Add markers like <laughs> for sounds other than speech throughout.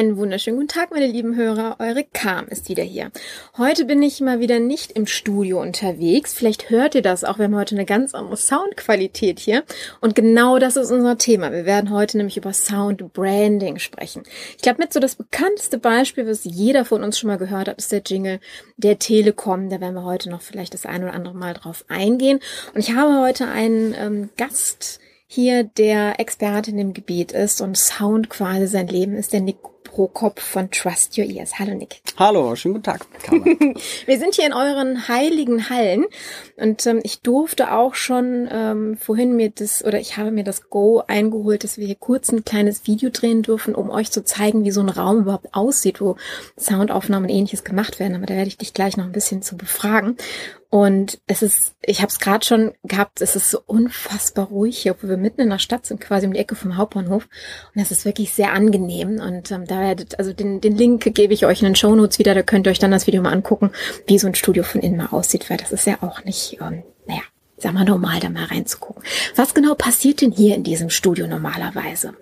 Einen wunderschönen guten Tag, meine lieben Hörer. Eure Kam ist wieder hier. Heute bin ich mal wieder nicht im Studio unterwegs. Vielleicht hört ihr das auch. Wir haben heute eine ganz andere Soundqualität hier. Und genau das ist unser Thema. Wir werden heute nämlich über Sound Branding sprechen. Ich glaube, mit so das bekannteste Beispiel, was jeder von uns schon mal gehört hat, ist der Jingle der Telekom. Da werden wir heute noch vielleicht das ein oder andere Mal drauf eingehen. Und ich habe heute einen ähm, Gast hier der Experte in dem Gebiet ist und Sound quasi sein Leben ist, der Nick Prokop von Trust Your Ears. Hallo Nick. Hallo, schönen guten Tag. <laughs> Wir sind hier in euren heiligen Hallen und ähm, ich durfte auch schon ähm, vorhin mir das oder ich habe mir das Go eingeholt, dass wir hier kurz ein kleines Video drehen dürfen, um euch zu zeigen, wie so ein Raum überhaupt aussieht, wo Soundaufnahmen und ähnliches gemacht werden. Aber da werde ich dich gleich noch ein bisschen zu befragen. Und es ist, ich habe es gerade schon gehabt, es ist so unfassbar ruhig hier, obwohl wir mitten in der Stadt sind, quasi um die Ecke vom Hauptbahnhof. Und es ist wirklich sehr angenehm. Und ähm, da werdet, also den, den Link gebe ich euch in den Show Notes wieder, da könnt ihr euch dann das Video mal angucken, wie so ein Studio von innen mal aussieht, weil das ist ja auch nicht, ähm, sag mal normal, da mal reinzugucken. Was genau passiert denn hier in diesem Studio normalerweise?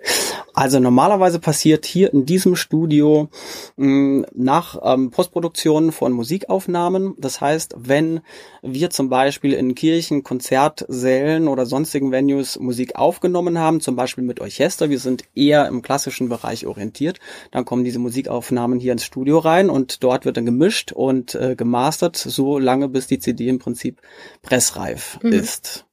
Also normalerweise passiert hier in diesem Studio mh, hm, nach ähm, Postproduktion von Musikaufnahmen. Das heißt, wenn wir zum Beispiel in Kirchen, Konzertsälen oder sonstigen Venues Musik aufgenommen haben, zum Beispiel mit Orchester, wir sind eher im klassischen Bereich orientiert, dann kommen diese Musikaufnahmen hier ins Studio rein und dort wird dann gemischt und äh, gemastert, so lange bis die CD im Prinzip pressreif mhm. Ist.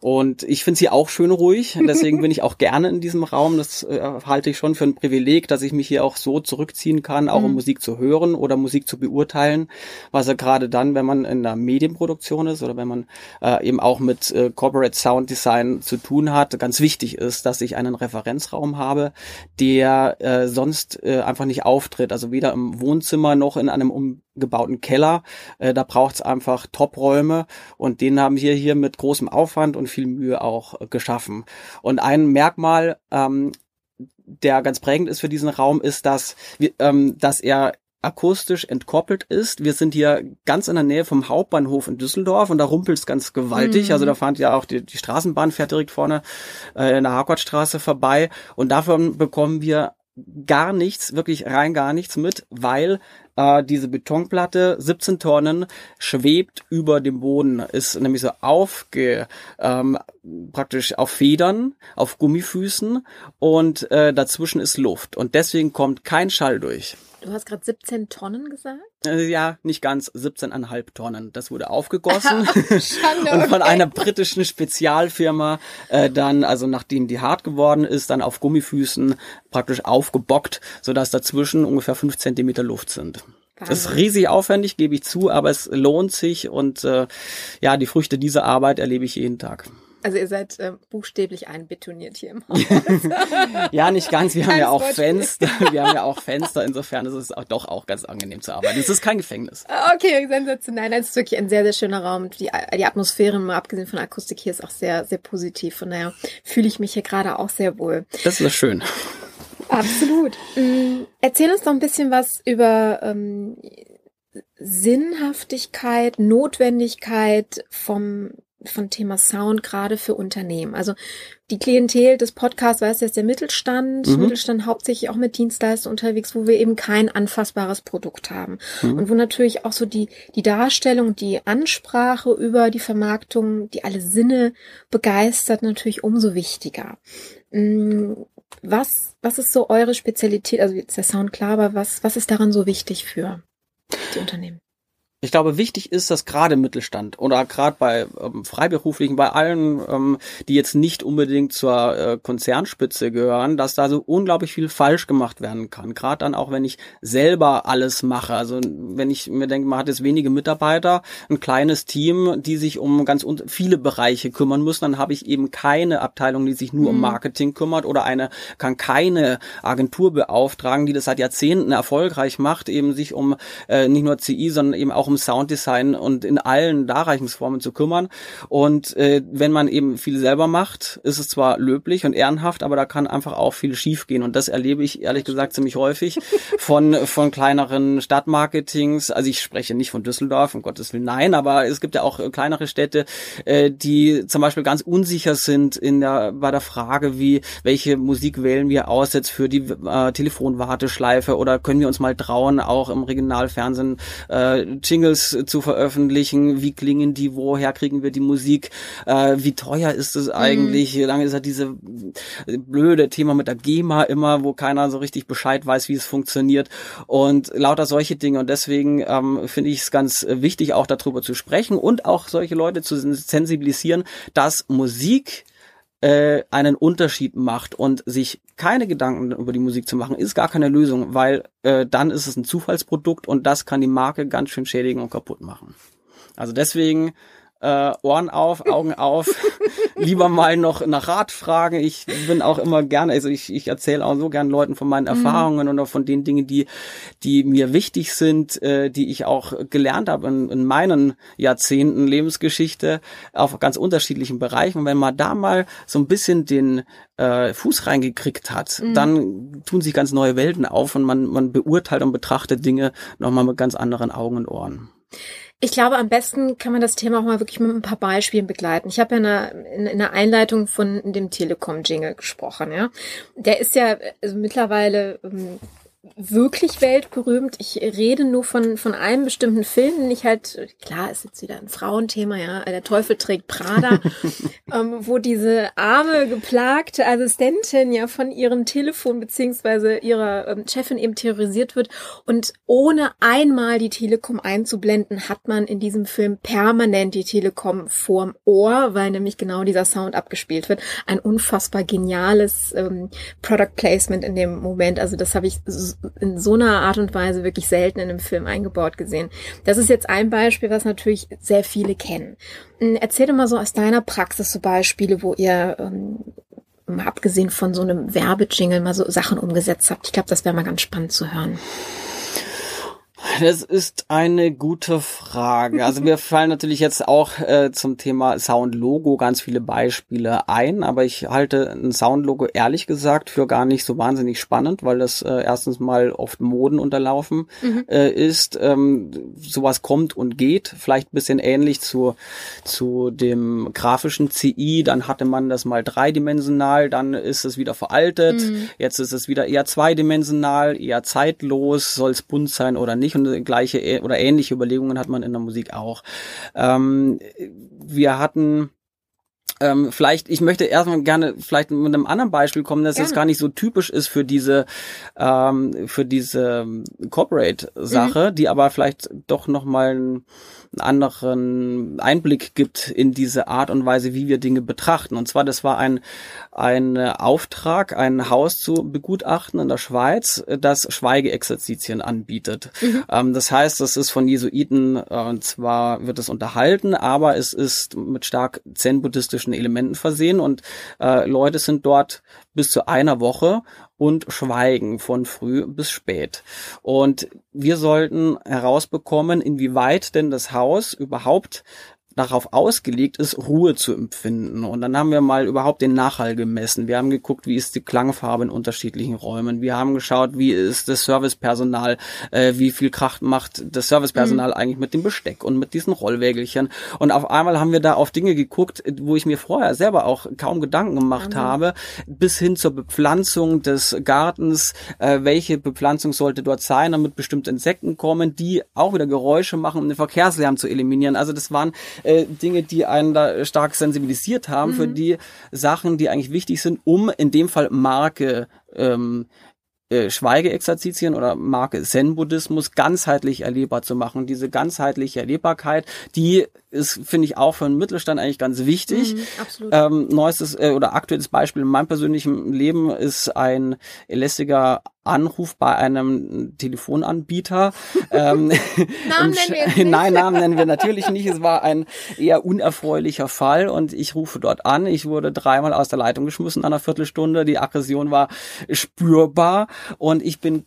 Und ich finde sie auch schön ruhig. Deswegen bin ich auch gerne in diesem Raum. Das äh, halte ich schon für ein Privileg, dass ich mich hier auch so zurückziehen kann, auch mhm. um Musik zu hören oder Musik zu beurteilen. Was ja gerade dann, wenn man in der Medienproduktion ist oder wenn man äh, eben auch mit äh, Corporate Sound Design zu tun hat, ganz wichtig ist, dass ich einen Referenzraum habe, der äh, sonst äh, einfach nicht auftritt. Also weder im Wohnzimmer noch in einem um gebauten Keller. Äh, da braucht es einfach Top-Räume und den haben wir hier mit großem Aufwand und viel Mühe auch äh, geschaffen. Und ein Merkmal, ähm, der ganz prägend ist für diesen Raum, ist, dass, wir, ähm, dass er akustisch entkoppelt ist. Wir sind hier ganz in der Nähe vom Hauptbahnhof in Düsseldorf und da rumpelt es ganz gewaltig. Mhm. Also da fahrt ja auch die, die Straßenbahn fährt direkt vorne äh, in der Harkortstraße vorbei und davon bekommen wir gar nichts, wirklich rein gar nichts mit, weil äh, diese Betonplatte, 17 Tonnen, schwebt über dem Boden, ist nämlich so aufge, ähm, praktisch auf Federn, auf Gummifüßen und äh, dazwischen ist Luft und deswegen kommt kein Schall durch. Du hast gerade 17 Tonnen gesagt? Äh, ja, nicht ganz, 17,5 Tonnen. Das wurde aufgegossen <laughs> Schande, und von einer britischen Spezialfirma äh, dann, also nachdem die hart geworden ist, dann auf Gummifüßen praktisch aufgebockt, sodass dazwischen ungefähr 5 Zentimeter Luft sind. Wahnsinn. Das ist riesig aufwendig, gebe ich zu, aber es lohnt sich und äh, ja, die Früchte dieser Arbeit erlebe ich jeden Tag. Also ihr seid äh, buchstäblich einbetoniert hier im Haus. <laughs> ja, nicht ganz. Wir haben ja auch Fenster. <laughs> Wir haben ja auch Fenster. Insofern ist es auch doch auch ganz angenehm zu arbeiten. Es ist kein Gefängnis. Ah, okay, sensationell. Nein, es ist wirklich ein sehr, sehr schöner Raum. Die, die Atmosphäre, mal abgesehen von der Akustik hier, ist auch sehr, sehr positiv. Von daher fühle ich mich hier gerade auch sehr wohl. Das ist schön. Absolut. Mm, erzähl uns doch ein bisschen was über ähm, Sinnhaftigkeit, Notwendigkeit vom von Thema Sound gerade für Unternehmen. Also die Klientel des Podcasts weiß jetzt der Mittelstand, mhm. Mittelstand hauptsächlich auch mit Dienstleistern unterwegs, wo wir eben kein anfassbares Produkt haben. Mhm. Und wo natürlich auch so die, die Darstellung, die Ansprache über die Vermarktung, die alle Sinne begeistert, natürlich umso wichtiger. Was, was ist so eure Spezialität? Also jetzt der Sound klar, aber was, was ist daran so wichtig für die Unternehmen? Ich glaube, wichtig ist, dass gerade im Mittelstand oder gerade bei ähm, Freiberuflichen, bei allen, ähm, die jetzt nicht unbedingt zur äh, Konzernspitze gehören, dass da so unglaublich viel falsch gemacht werden kann. Gerade dann auch, wenn ich selber alles mache. Also wenn ich mir denke, man hat jetzt wenige Mitarbeiter, ein kleines Team, die sich um ganz viele Bereiche kümmern müssen, dann habe ich eben keine Abteilung, die sich nur mhm. um Marketing kümmert oder eine kann keine Agentur beauftragen, die das seit Jahrzehnten erfolgreich macht, eben sich um äh, nicht nur CI, sondern eben auch um Sounddesign und in allen Darreichungsformen zu kümmern. Und äh, wenn man eben viel selber macht, ist es zwar löblich und ehrenhaft, aber da kann einfach auch viel schiefgehen. Und das erlebe ich ehrlich gesagt ziemlich häufig <laughs> von, von kleineren Stadtmarketings. Also ich spreche nicht von Düsseldorf, um Gottes Willen, nein, aber es gibt ja auch kleinere Städte, äh, die zum Beispiel ganz unsicher sind in der, bei der Frage, wie, welche Musik wählen wir aus jetzt für die äh, Telefonwarteschleife oder können wir uns mal trauen, auch im Regionalfernsehen äh, Jingles zu veröffentlichen, wie klingen die, woher kriegen wir die Musik, äh, wie teuer ist es eigentlich, mhm. lange ist ja diese blöde Thema mit der GEMA immer, wo keiner so richtig Bescheid weiß, wie es funktioniert? Und lauter solche Dinge. Und deswegen ähm, finde ich es ganz wichtig, auch darüber zu sprechen und auch solche Leute zu sensibilisieren, dass Musik äh, einen Unterschied macht und sich keine Gedanken über die Musik zu machen, ist gar keine Lösung, weil äh, dann ist es ein Zufallsprodukt und das kann die Marke ganz schön schädigen und kaputt machen. Also deswegen äh, Ohren auf, Augen auf, <laughs> lieber mal noch nach Rat fragen. Ich bin auch immer gerne, also ich, ich erzähle auch so gern Leuten von meinen mhm. Erfahrungen mhm. oder von den Dingen, die, die mir wichtig sind, äh, die ich auch gelernt habe in, in meinen Jahrzehnten Lebensgeschichte auf ganz unterschiedlichen Bereichen. Und wenn man da mal so ein bisschen den äh, Fuß reingekriegt hat, mhm. dann tun sich ganz neue Welten auf und man, man beurteilt und betrachtet Dinge nochmal mit ganz anderen Augen und Ohren. Ich glaube, am besten kann man das Thema auch mal wirklich mit ein paar Beispielen begleiten. Ich habe ja in der, in, in der Einleitung von dem Telekom-Jingle gesprochen, ja. Der ist ja also mittlerweile ähm, wirklich weltberühmt. Ich rede nur von, von einem bestimmten Film, den ich halt, klar, ist jetzt wieder ein Frauenthema, ja, der Teufel trägt Prada, <laughs> ähm, wo diese arme, geplagte Assistentin ja von ihrem Telefon beziehungsweise ihrer ähm, Chefin eben terrorisiert wird und ohne einmal die Telekom einzublenden, hat man in diesem Film permanent die Telekom vorm Ohr, weil nämlich genau dieser Sound abgespielt wird. Ein unfassbar geniales ähm, Product Placement in dem Moment. Also das habe ich in so einer Art und Weise wirklich selten in einem Film eingebaut gesehen. Das ist jetzt ein Beispiel, was natürlich sehr viele kennen. Hm, erzähl doch mal so aus deiner Praxis so Beispiele, wo ihr ähm, mal abgesehen von so einem Werbejingle mal so Sachen umgesetzt habt. Ich glaube, das wäre mal ganz spannend zu hören. Das ist eine gute Frage. Also mir <laughs> fallen natürlich jetzt auch äh, zum Thema Sound-Logo ganz viele Beispiele ein, aber ich halte ein Sound-Logo ehrlich gesagt für gar nicht so wahnsinnig spannend, weil das äh, erstens mal oft Moden unterlaufen mhm. äh, ist. Ähm, sowas kommt und geht, vielleicht ein bisschen ähnlich zu, zu dem grafischen CI. Dann hatte man das mal dreidimensional, dann ist es wieder veraltet. Mhm. Jetzt ist es wieder eher zweidimensional, eher zeitlos, soll es bunt sein oder nicht nicht gleiche oder ähnliche Überlegungen hat man in der Musik auch. Ähm, wir hatten ähm, vielleicht, ich möchte erstmal gerne vielleicht mit einem anderen Beispiel kommen, dass es gar nicht so typisch ist für diese ähm, für diese Corporate-Sache, mhm. die aber vielleicht doch nochmal ein einen anderen Einblick gibt in diese Art und Weise, wie wir Dinge betrachten. Und zwar, das war ein, ein Auftrag, ein Haus zu begutachten in der Schweiz, das Schweigeexerzitien anbietet. Mhm. Ähm, das heißt, das ist von Jesuiten, äh, und zwar wird es unterhalten, aber es ist mit stark zen-buddhistischen Elementen versehen und äh, Leute sind dort bis zu einer Woche und Schweigen von früh bis spät. Und wir sollten herausbekommen, inwieweit denn das Haus überhaupt darauf ausgelegt ist, Ruhe zu empfinden. Und dann haben wir mal überhaupt den Nachhall gemessen. Wir haben geguckt, wie ist die Klangfarbe in unterschiedlichen Räumen. Wir haben geschaut, wie ist das Servicepersonal, äh, wie viel Kraft macht das Servicepersonal mhm. eigentlich mit dem Besteck und mit diesen Rollwägelchen. Und auf einmal haben wir da auf Dinge geguckt, wo ich mir vorher selber auch kaum Gedanken gemacht mhm. habe, bis hin zur Bepflanzung des Gartens. Äh, welche Bepflanzung sollte dort sein, damit bestimmte Insekten kommen, die auch wieder Geräusche machen, um den Verkehrslärm zu eliminieren. Also das waren äh, Dinge, die einen da stark sensibilisiert haben mhm. für die Sachen, die eigentlich wichtig sind, um in dem Fall Marke ähm, äh, Schweigeexerzitien oder Marke Zen-Buddhismus ganzheitlich erlebbar zu machen. Diese ganzheitliche Erlebbarkeit, die ist, finde ich, auch für den Mittelstand eigentlich ganz wichtig. Mhm, absolut. Ähm, neuestes äh, oder aktuelles Beispiel in meinem persönlichen Leben ist ein lästiger Anruf bei einem Telefonanbieter. <laughs> ähm, Namen <laughs> nennen wir. <laughs> Nein, Namen nennen wir natürlich nicht. Es war ein eher unerfreulicher Fall und ich rufe dort an. Ich wurde dreimal aus der Leitung geschmissen an einer Viertelstunde. Die Aggression war spürbar und ich bin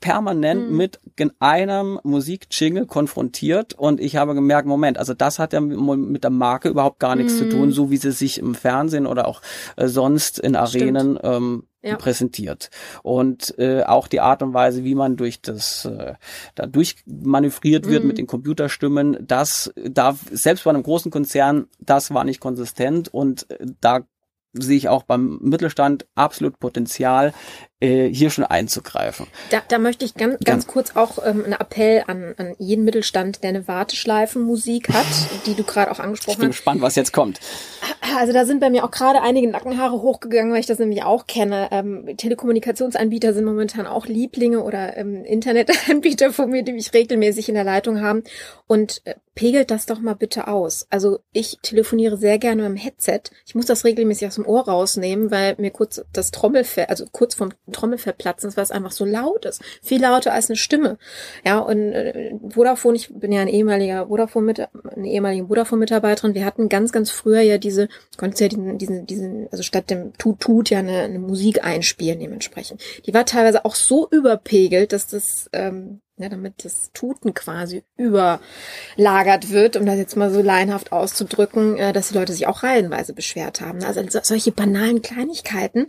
permanent mhm. mit einem Musikjingle konfrontiert und ich habe gemerkt, Moment, also das hat ja mit der Marke überhaupt gar nichts mhm. zu tun, so wie sie sich im Fernsehen oder auch äh, sonst in Arenen ähm, ja. präsentiert. Und äh, auch die Art und Weise, wie man durch das äh, da durchmanövriert wird mhm. mit den Computerstimmen, das da selbst bei einem großen Konzern, das war nicht konsistent und äh, da sehe ich auch beim Mittelstand absolut Potenzial, hier schon einzugreifen. Da, da möchte ich ganz, ganz kurz auch ähm, einen Appell an, an jeden Mittelstand, der eine Warteschleifenmusik hat, die du gerade auch angesprochen hast. Ich bin hast. gespannt, was jetzt kommt. Also da sind bei mir auch gerade einige Nackenhaare hochgegangen, weil ich das nämlich auch kenne. Ähm, Telekommunikationsanbieter sind momentan auch Lieblinge oder ähm, Internetanbieter von mir, die mich regelmäßig in der Leitung haben. Und äh, pegelt das doch mal bitte aus. Also ich telefoniere sehr gerne mit dem Headset. Ich muss das regelmäßig aus dem Ohr rausnehmen, weil mir kurz das Trommelfell, also kurz vom Trommelfell platzen, weil es einfach so laut ist. Viel lauter als eine Stimme. Ja, und äh, Vodafone, ich bin ja ein ehemaliger Vodafone mit eine ehemalige Vodafone-Mitarbeiterin. Wir hatten ganz, ganz früher ja diese, konntest ja diesen, diesen, diesen, also statt dem Tut Tut ja eine, eine Musik einspielen dementsprechend. Die war teilweise auch so überpegelt, dass das ähm, ja, damit das Tuten quasi überlagert wird, um das jetzt mal so laienhaft auszudrücken, äh, dass die Leute sich auch reihenweise beschwert haben. Also solche banalen Kleinigkeiten.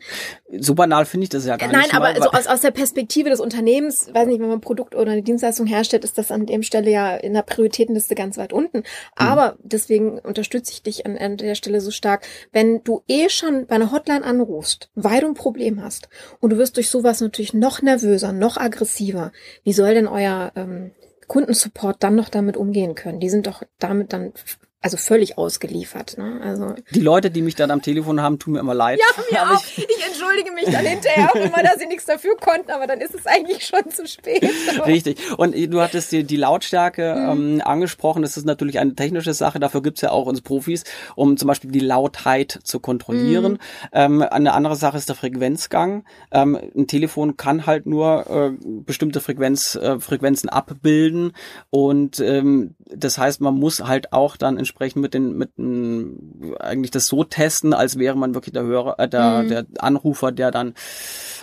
So banal finde ich das ja gar Nein, nicht. Nein, aber so aus, aus der Perspektive des Unternehmens, weiß nicht, wenn man ein Produkt oder eine Dienstleistung herstellt, ist das an dem Stelle ja in der Prioritätenliste ganz weit unten. Mhm. Aber mhm. deswegen unterstütze ich dich an, an der Stelle so stark. Wenn du eh schon bei einer Hotline anrufst, weil du ein Problem hast und du wirst durch sowas natürlich noch nervöser, noch aggressiver, wie soll denn euer euer ähm, Kundensupport dann noch damit umgehen können. Die sind doch damit dann also völlig ausgeliefert. Ne? Also die Leute, die mich dann am Telefon haben, tun mir immer leid. Ja, mir auch. Ich, ich, entschuldige mich dann hinterher auch immer, dass sie nichts dafür konnten, aber dann ist es eigentlich schon zu spät. <laughs> Richtig. Und du hattest die, die Lautstärke mhm. ähm, angesprochen. Das ist natürlich eine technische Sache. Dafür gibt's ja auch uns Profis, um zum Beispiel die Lautheit zu kontrollieren. Mhm. Ähm, eine andere Sache ist der Frequenzgang. Ähm, ein Telefon kann halt nur äh, bestimmte Frequenz, äh, Frequenzen abbilden und ähm, das heißt, man muss halt auch dann entsprechend mit den mit m, eigentlich das so testen, als wäre man wirklich der Hörer, äh, der, mhm. der Anrufer, der dann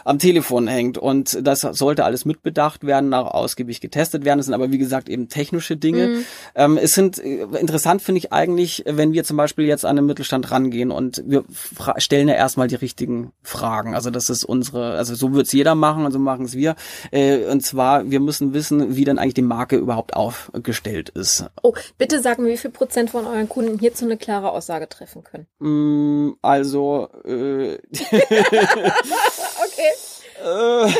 am Telefon hängt. Und das sollte alles mitbedacht werden, auch ausgiebig getestet werden. Das sind aber wie gesagt eben technische Dinge. Mhm. Ähm, es sind äh, interessant finde ich eigentlich, wenn wir zum Beispiel jetzt an den Mittelstand rangehen und wir stellen ja erstmal die richtigen Fragen. Also das ist unsere, also so wird's jeder machen und so machen es wir. Äh, und zwar, wir müssen wissen, wie denn eigentlich die Marke überhaupt aufgestellt ist. Oh, bitte sagen, wie viel Prozent von euren Kunden hierzu eine klare Aussage treffen können? Mm, also äh, <laughs> okay. Äh. <laughs>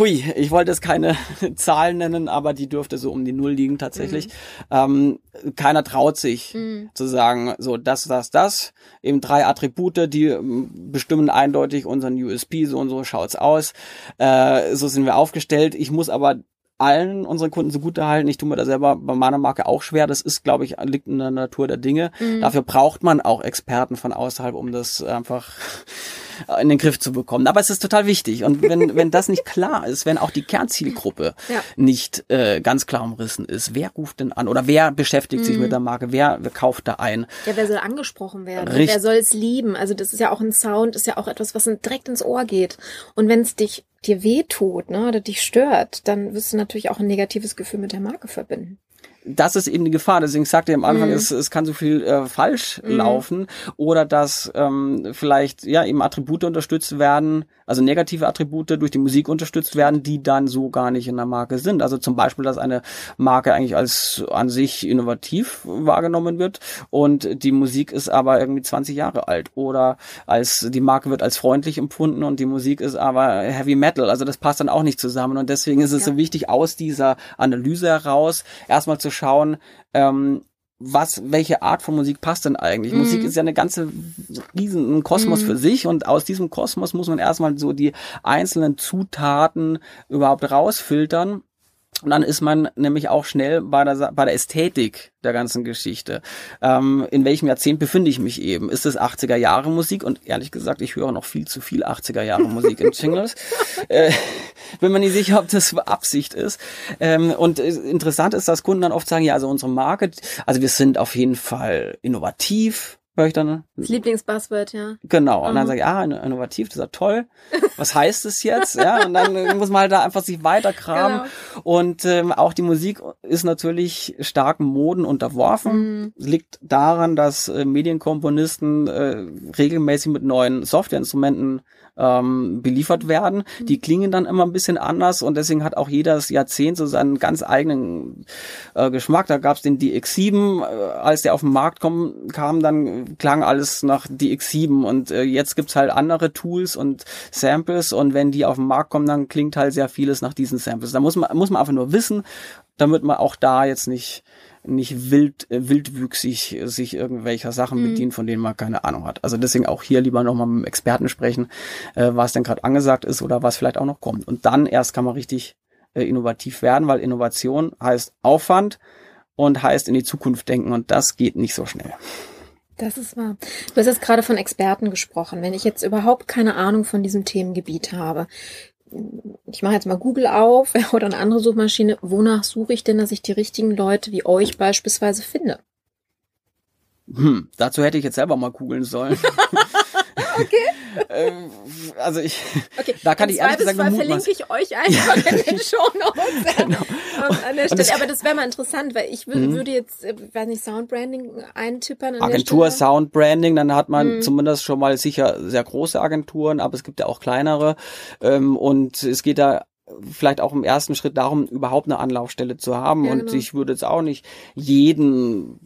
Hui, ich wollte jetzt keine Zahlen nennen, aber die dürfte so um die Null liegen tatsächlich. Mhm. Ähm, keiner traut sich mhm. zu sagen, so das, das, das. Eben drei Attribute, die ähm, bestimmen eindeutig unseren USP, so und so schaut's aus. Äh, so sind wir aufgestellt. Ich muss aber allen unseren Kunden zugute halten. Ich tue mir da selber bei meiner Marke auch schwer. Das ist, glaube ich, liegt in der Natur der Dinge. Mhm. Dafür braucht man auch Experten von außerhalb, um das einfach in den Griff zu bekommen. Aber es ist total wichtig. Und wenn, <laughs> wenn das nicht klar ist, wenn auch die Kernzielgruppe ja. nicht äh, ganz klar umrissen ist, wer ruft denn an oder wer beschäftigt mhm. sich mit der Marke, wer, wer kauft da ein? Ja, wer soll angesprochen werden? Richt wer soll es lieben? Also das ist ja auch ein Sound, ist ja auch etwas, was direkt ins Ohr geht. Und wenn es dich dir wehtut, ne, oder dich stört, dann wirst du natürlich auch ein negatives Gefühl mit der Marke verbinden das ist eben die Gefahr. Deswegen sagte er am Anfang, mhm. es, es kann so viel äh, falsch mhm. laufen oder dass ähm, vielleicht ja eben Attribute unterstützt werden, also negative Attribute durch die Musik unterstützt werden, die dann so gar nicht in der Marke sind. Also zum Beispiel, dass eine Marke eigentlich als an sich innovativ wahrgenommen wird und die Musik ist aber irgendwie 20 Jahre alt oder als die Marke wird als freundlich empfunden und die Musik ist aber Heavy Metal. Also das passt dann auch nicht zusammen und deswegen ist es ja. so wichtig aus dieser Analyse heraus erstmal zu schauen, ähm, was, welche Art von Musik passt denn eigentlich? Mhm. Musik ist ja eine ganze riesen ein Kosmos mhm. für sich und aus diesem Kosmos muss man erstmal so die einzelnen Zutaten überhaupt rausfiltern und dann ist man nämlich auch schnell bei der, bei der Ästhetik der ganzen Geschichte. Ähm, in welchem Jahrzehnt befinde ich mich eben? Ist es 80er Jahre Musik? Und ehrlich gesagt, ich höre noch viel zu viel 80er Jahre Musik in Jingles. <laughs> äh, bin mir nicht sicher, ob das Absicht ist. Ähm, und interessant ist, dass Kunden dann oft sagen, ja, also unsere Marke, also wir sind auf jeden Fall innovativ, höre ich dann. Das Lieblingsbuzzword, ja. Genau. Und mhm. dann sage ich, ah, innovativ, das ist ja toll. <laughs> Was heißt das jetzt? ja, und dann muss man halt da einfach sich weiterkramen. Genau. Und ähm, auch die Musik ist natürlich starken Moden unterworfen. Mhm. Liegt daran, dass äh, Medienkomponisten äh, regelmäßig mit neuen Softwareinstrumenten ähm, beliefert werden. Mhm. Die klingen dann immer ein bisschen anders und deswegen hat auch jedes Jahrzehnt so seinen ganz eigenen äh, Geschmack. Da gab es den DX7, äh, als der auf den Markt kom, kam, dann klang alles nach DX7 und äh, jetzt gibt's halt andere Tools und Samples und wenn die auf den Markt kommen, dann klingt halt sehr vieles nach diesen Samples. Da muss man, muss man einfach nur wissen, damit man auch da jetzt nicht nicht wild, äh, wildwüchsig sich irgendwelcher Sachen mhm. bedient, von denen man keine Ahnung hat. Also deswegen auch hier lieber nochmal mit dem Experten sprechen, äh, was denn gerade angesagt ist oder was vielleicht auch noch kommt. Und dann erst kann man richtig äh, innovativ werden, weil Innovation heißt Aufwand und heißt in die Zukunft denken und das geht nicht so schnell. Das ist wahr. Du hast jetzt gerade von Experten gesprochen. Wenn ich jetzt überhaupt keine Ahnung von diesem Themengebiet habe, ich mache jetzt mal Google auf <laughs> oder eine andere Suchmaschine, wonach suche ich denn, dass ich die richtigen Leute wie euch beispielsweise finde? Hm, dazu hätte ich jetzt selber mal googeln sollen. <laughs> okay. <laughs> Ähm, also ich, okay. da kann Im ich ehrlich gesagt nur verlinke ich euch einfach in den <laughs> Shownotes genau. an der Stelle. Aber das wäre mal interessant, weil ich mhm. würde jetzt, äh, weiß nicht, Soundbranding eintippern. Agentur Soundbranding, dann hat man mhm. zumindest schon mal sicher sehr große Agenturen, aber es gibt ja auch kleinere. Ähm, und es geht da vielleicht auch im ersten Schritt darum, überhaupt eine Anlaufstelle zu haben. Ja, und genau. ich würde jetzt auch nicht jeden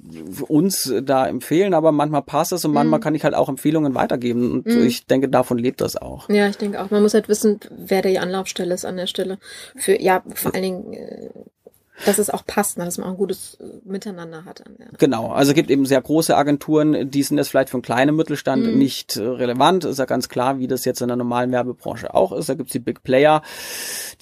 uns da empfehlen, aber manchmal passt es und mhm. manchmal kann ich halt auch Empfehlungen weitergeben. Und mhm. ich denke, davon lebt das auch. Ja, ich denke auch. Man muss halt wissen, wer die Anlaufstelle ist an der Stelle. Für, ja, vor allen Dingen, äh, dass es auch passt, ne, dass man auch ein gutes äh, Miteinander hat. Ja. Genau, also es gibt eben sehr große Agenturen, die sind jetzt vielleicht für einen kleinen Mittelstand mhm. nicht äh, relevant. Ist ja ganz klar, wie das jetzt in der normalen Werbebranche auch ist. Da gibt's die Big Player,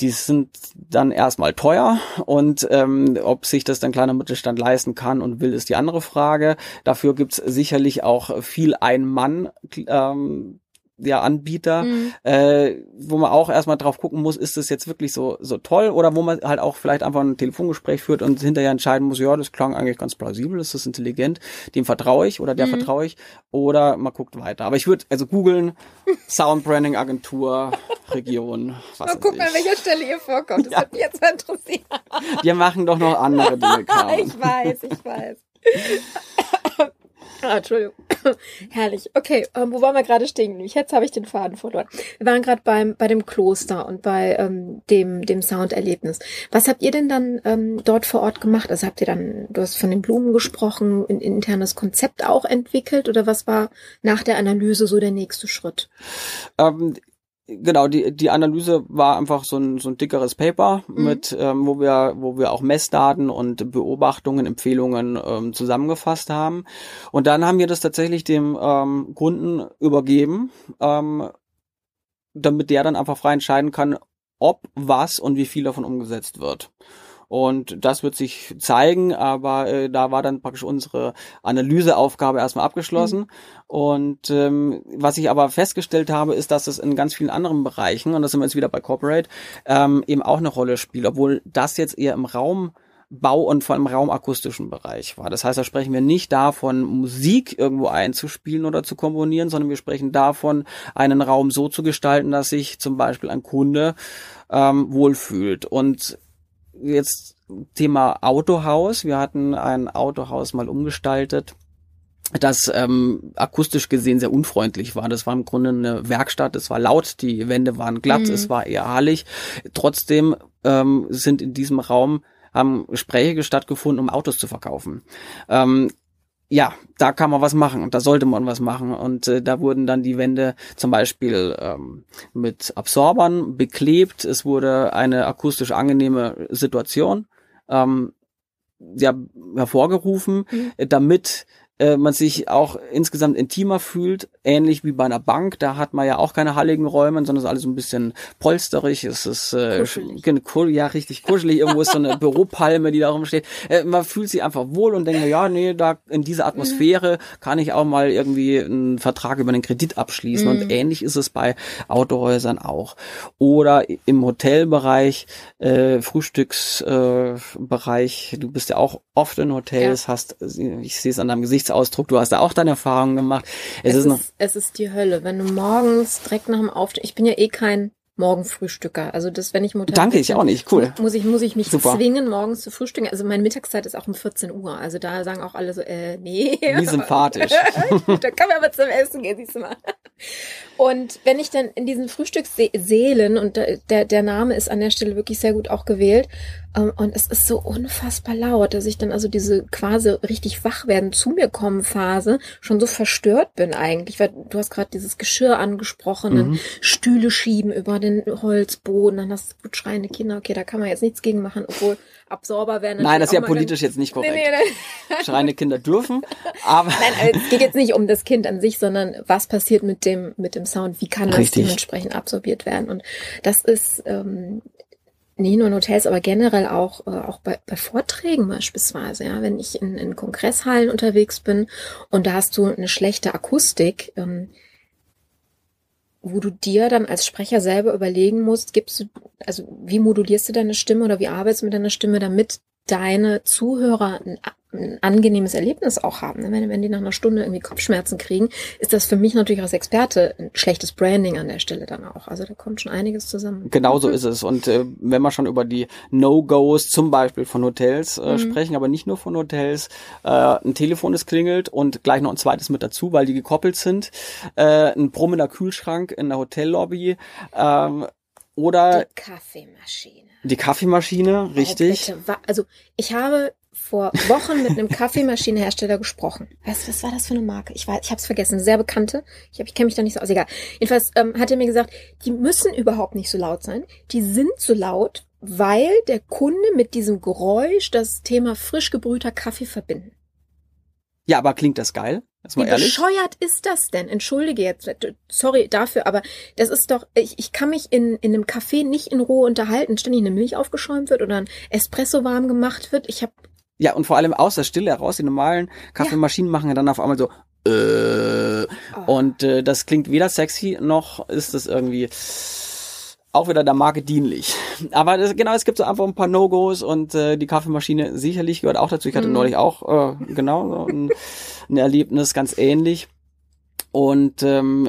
die sind dann erstmal teuer und ähm, ob sich das dann kleiner Mittelstand leisten kann und will, ist die andere Frage. Dafür gibt's sicherlich auch viel Ein-Mann. Ähm, ja, Anbieter, mhm. äh, wo man auch erstmal drauf gucken muss, ist das jetzt wirklich so, so toll oder wo man halt auch vielleicht einfach ein Telefongespräch führt und hinterher entscheiden muss, ja, das klang eigentlich ganz plausibel, ist das intelligent, dem vertraue ich oder der mhm. vertraue ich oder man guckt weiter. Aber ich würde also googeln, <laughs> Soundbranding Agentur, Region, was Mal gucken, an welcher Stelle ihr vorkommt, das ja. wird mich jetzt mal interessieren. Wir machen doch noch andere Dinge, Karin. <laughs> ich weiß, ich weiß. <laughs> <laughs> Ah, Entschuldigung. <clears throat> Herrlich. Okay, ähm, wo waren wir gerade stehen? Jetzt habe ich den Faden verloren. Wir waren gerade beim bei dem Kloster und bei ähm, dem dem Sounderlebnis. Was habt ihr denn dann ähm, dort vor Ort gemacht? Also habt ihr dann, du hast von den Blumen gesprochen, ein internes Konzept auch entwickelt oder was war nach der Analyse so der nächste Schritt? Ähm, genau, die, die Analyse war einfach so ein, so ein dickeres Paper mhm. mit, ähm, wo wir, wo wir auch Messdaten und Beobachtungen, Empfehlungen ähm, zusammengefasst haben. Und dann haben wir das tatsächlich dem ähm, Kunden übergeben, ähm, damit der dann einfach frei entscheiden kann, ob was und wie viel davon umgesetzt wird. Und das wird sich zeigen, aber äh, da war dann praktisch unsere Analyseaufgabe erstmal abgeschlossen. Mhm. Und ähm, was ich aber festgestellt habe, ist, dass es in ganz vielen anderen Bereichen, und da sind wir jetzt wieder bei Corporate, ähm, eben auch eine Rolle spielt, obwohl das jetzt eher im Raum Bau und vor allem raumakustischen Bereich war. Das heißt, da sprechen wir nicht davon, Musik irgendwo einzuspielen oder zu komponieren, sondern wir sprechen davon, einen Raum so zu gestalten, dass sich zum Beispiel ein Kunde ähm, wohlfühlt. Und jetzt Thema Autohaus. Wir hatten ein Autohaus mal umgestaltet das ähm, akustisch gesehen sehr unfreundlich war. Das war im Grunde eine Werkstatt, es war laut, die Wände waren glatt, mhm. es war eher hallig. Trotzdem ähm, sind in diesem Raum haben Gespräche stattgefunden, um Autos zu verkaufen. Ähm, ja, da kann man was machen und da sollte man was machen. Und äh, da wurden dann die Wände zum Beispiel ähm, mit Absorbern beklebt. Es wurde eine akustisch angenehme Situation ähm, ja hervorgerufen, mhm. damit äh, man sich auch insgesamt intimer fühlt, ähnlich wie bei einer Bank. Da hat man ja auch keine halligen Räume, sondern es ist alles so ein bisschen polsterig. Es ist äh, ja richtig kuschelig. Irgendwo ist so eine <laughs> Büropalme, die da rumsteht. Äh, man fühlt sich einfach wohl und denkt, ja, nee, da in dieser Atmosphäre kann ich auch mal irgendwie einen Vertrag über einen Kredit abschließen. Mhm. Und ähnlich ist es bei Autohäusern auch. Oder im Hotelbereich, äh, Frühstücksbereich. Äh, du bist ja auch oft in Hotels, ja. hast, ich sehe es an deinem Gesichtsausdruck, Gesichtsausdruck. Du hast da auch deine Erfahrungen gemacht. Es, es ist, ist, es ist die Hölle, wenn du morgens direkt nach dem Aufstehen, ich bin ja eh kein Morgenfrühstücker. Also das, wenn ich Mutter Danke, ich auch nicht. Cool. Muss ich, muss ich mich Super. zwingen, morgens zu frühstücken. Also meine Mittagszeit ist auch um 14 Uhr. Also da sagen auch alle so, äh, nee. Wie sympathisch. <laughs> da können wir aber zum Essen gehen, siehst du mal. Und wenn ich dann in diesen Frühstückssälen, und der, der Name ist an der Stelle wirklich sehr gut auch gewählt, und es ist so unfassbar laut, dass ich dann also diese quasi richtig wach werden, zu mir kommen Phase schon so verstört bin eigentlich, weil du hast gerade dieses Geschirr angesprochen, mhm. Stühle schieben über den Holzboden, dann hast du schreiende Kinder, okay, da kann man jetzt nichts gegen machen, obwohl Absorber werden. Nein, das ist ja politisch jetzt nicht korrekt. Nee, nee, nee. <laughs> Schreiende Kinder dürfen, aber. Nein, also es geht jetzt nicht um das Kind an sich, sondern was passiert mit dem, mit dem Sound, wie kann das Richtig. dementsprechend absorbiert werden. Und das ist ähm, nicht nur in Hotels, aber generell auch, äh, auch bei, bei Vorträgen beispielsweise, ja, wenn ich in, in Kongresshallen unterwegs bin und da hast du eine schlechte Akustik, ähm, wo du dir dann als Sprecher selber überlegen musst, gibst du, also wie modulierst du deine Stimme oder wie arbeitest du mit deiner Stimme, damit deine Zuhörer ein, ein angenehmes Erlebnis auch haben. Ne? Wenn, wenn die nach einer Stunde irgendwie Kopfschmerzen kriegen, ist das für mich natürlich als Experte ein schlechtes Branding an der Stelle dann auch. Also da kommt schon einiges zusammen. Genau so ist es. Und äh, wenn wir schon über die No-Gos zum Beispiel von Hotels äh, mhm. sprechen, aber nicht nur von Hotels, äh, ein Telefon ist klingelt und gleich noch ein zweites mit dazu, weil die gekoppelt sind, äh, ein brummender Kühlschrank in der Hotellobby ähm, oder die Kaffeemaschine. Die Kaffeemaschine, oh, richtig. Oh, also ich habe vor Wochen mit einem Kaffeemaschinenhersteller gesprochen. Weißt du, was war das für eine Marke? Ich ich habe es vergessen. Sehr bekannte. Ich, hab, ich kenne mich da nicht so aus. Egal. Jedenfalls ähm, hat er mir gesagt, die müssen überhaupt nicht so laut sein. Die sind so laut, weil der Kunde mit diesem Geräusch das Thema frisch gebrühter Kaffee verbinden. Ja, aber klingt das geil? Wie ehrlich? bescheuert ist das denn? Entschuldige jetzt, sorry dafür, aber das ist doch, ich, ich kann mich in, in einem Café nicht in Ruhe unterhalten, ständig eine Milch aufgeschäumt wird oder ein Espresso warm gemacht wird. Ich habe ja, und vor allem aus der Stille heraus, die normalen Kaffeemaschinen ja. machen ja dann auf einmal so äh, oh. und äh, das klingt weder sexy noch ist es irgendwie auch wieder der Marke dienlich. Aber das, genau, es gibt so einfach ein paar No-Gos und äh, die Kaffeemaschine sicherlich gehört auch dazu. Ich hatte mhm. neulich auch äh, genau so ein, ein Erlebnis ganz ähnlich. Und ähm,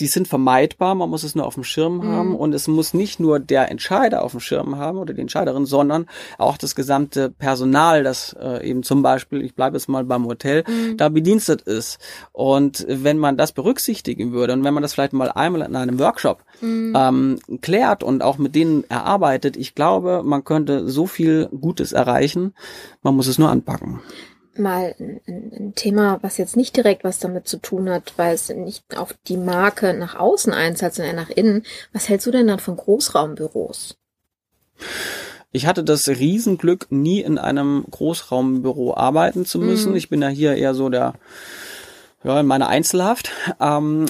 die sind vermeidbar, man muss es nur auf dem Schirm mhm. haben und es muss nicht nur der Entscheider auf dem Schirm haben oder die Entscheiderin, sondern auch das gesamte Personal, das äh, eben zum Beispiel, ich bleibe jetzt mal beim Hotel, mhm. da bedienstet ist. Und wenn man das berücksichtigen würde und wenn man das vielleicht mal einmal in einem Workshop mhm. ähm, klärt und auch mit denen erarbeitet, ich glaube, man könnte so viel Gutes erreichen, man muss es nur anpacken mal ein, ein, Thema, was jetzt nicht direkt was damit zu tun hat, weil es nicht auf die Marke nach außen einzahlt, sondern nach innen. Was hältst du denn dann von Großraumbüros? Ich hatte das Riesenglück, nie in einem Großraumbüro arbeiten zu müssen. Mhm. Ich bin ja hier eher so der, ja, in meiner Einzelhaft. Ähm,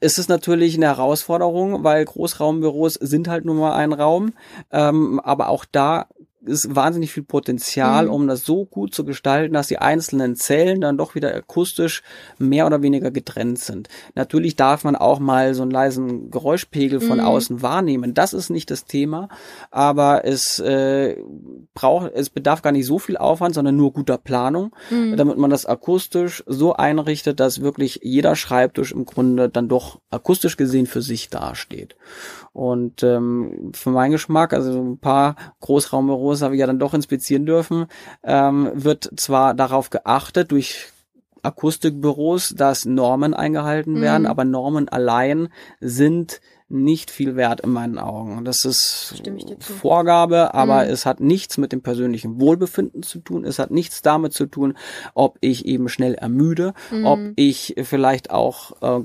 es ist natürlich eine Herausforderung, weil Großraumbüros sind halt nur mal ein Raum. Ähm, aber auch da ist wahnsinnig viel Potenzial, mhm. um das so gut zu gestalten, dass die einzelnen Zellen dann doch wieder akustisch mehr oder weniger getrennt sind. Natürlich darf man auch mal so einen leisen Geräuschpegel von mhm. außen wahrnehmen. Das ist nicht das Thema, aber es äh, braucht, es bedarf gar nicht so viel Aufwand, sondern nur guter Planung, mhm. damit man das akustisch so einrichtet, dass wirklich jeder Schreibtisch im Grunde dann doch akustisch gesehen für sich dasteht. Und ähm, für meinen Geschmack, also ein paar Großraumbüros habe ich ja dann doch inspizieren dürfen, ähm, wird zwar darauf geachtet durch Akustikbüros, dass Normen eingehalten mhm. werden, aber Normen allein sind nicht viel wert in meinen Augen. Das ist Vorgabe, aber mhm. es hat nichts mit dem persönlichen Wohlbefinden zu tun. Es hat nichts damit zu tun, ob ich eben schnell ermüde, mhm. ob ich vielleicht auch äh,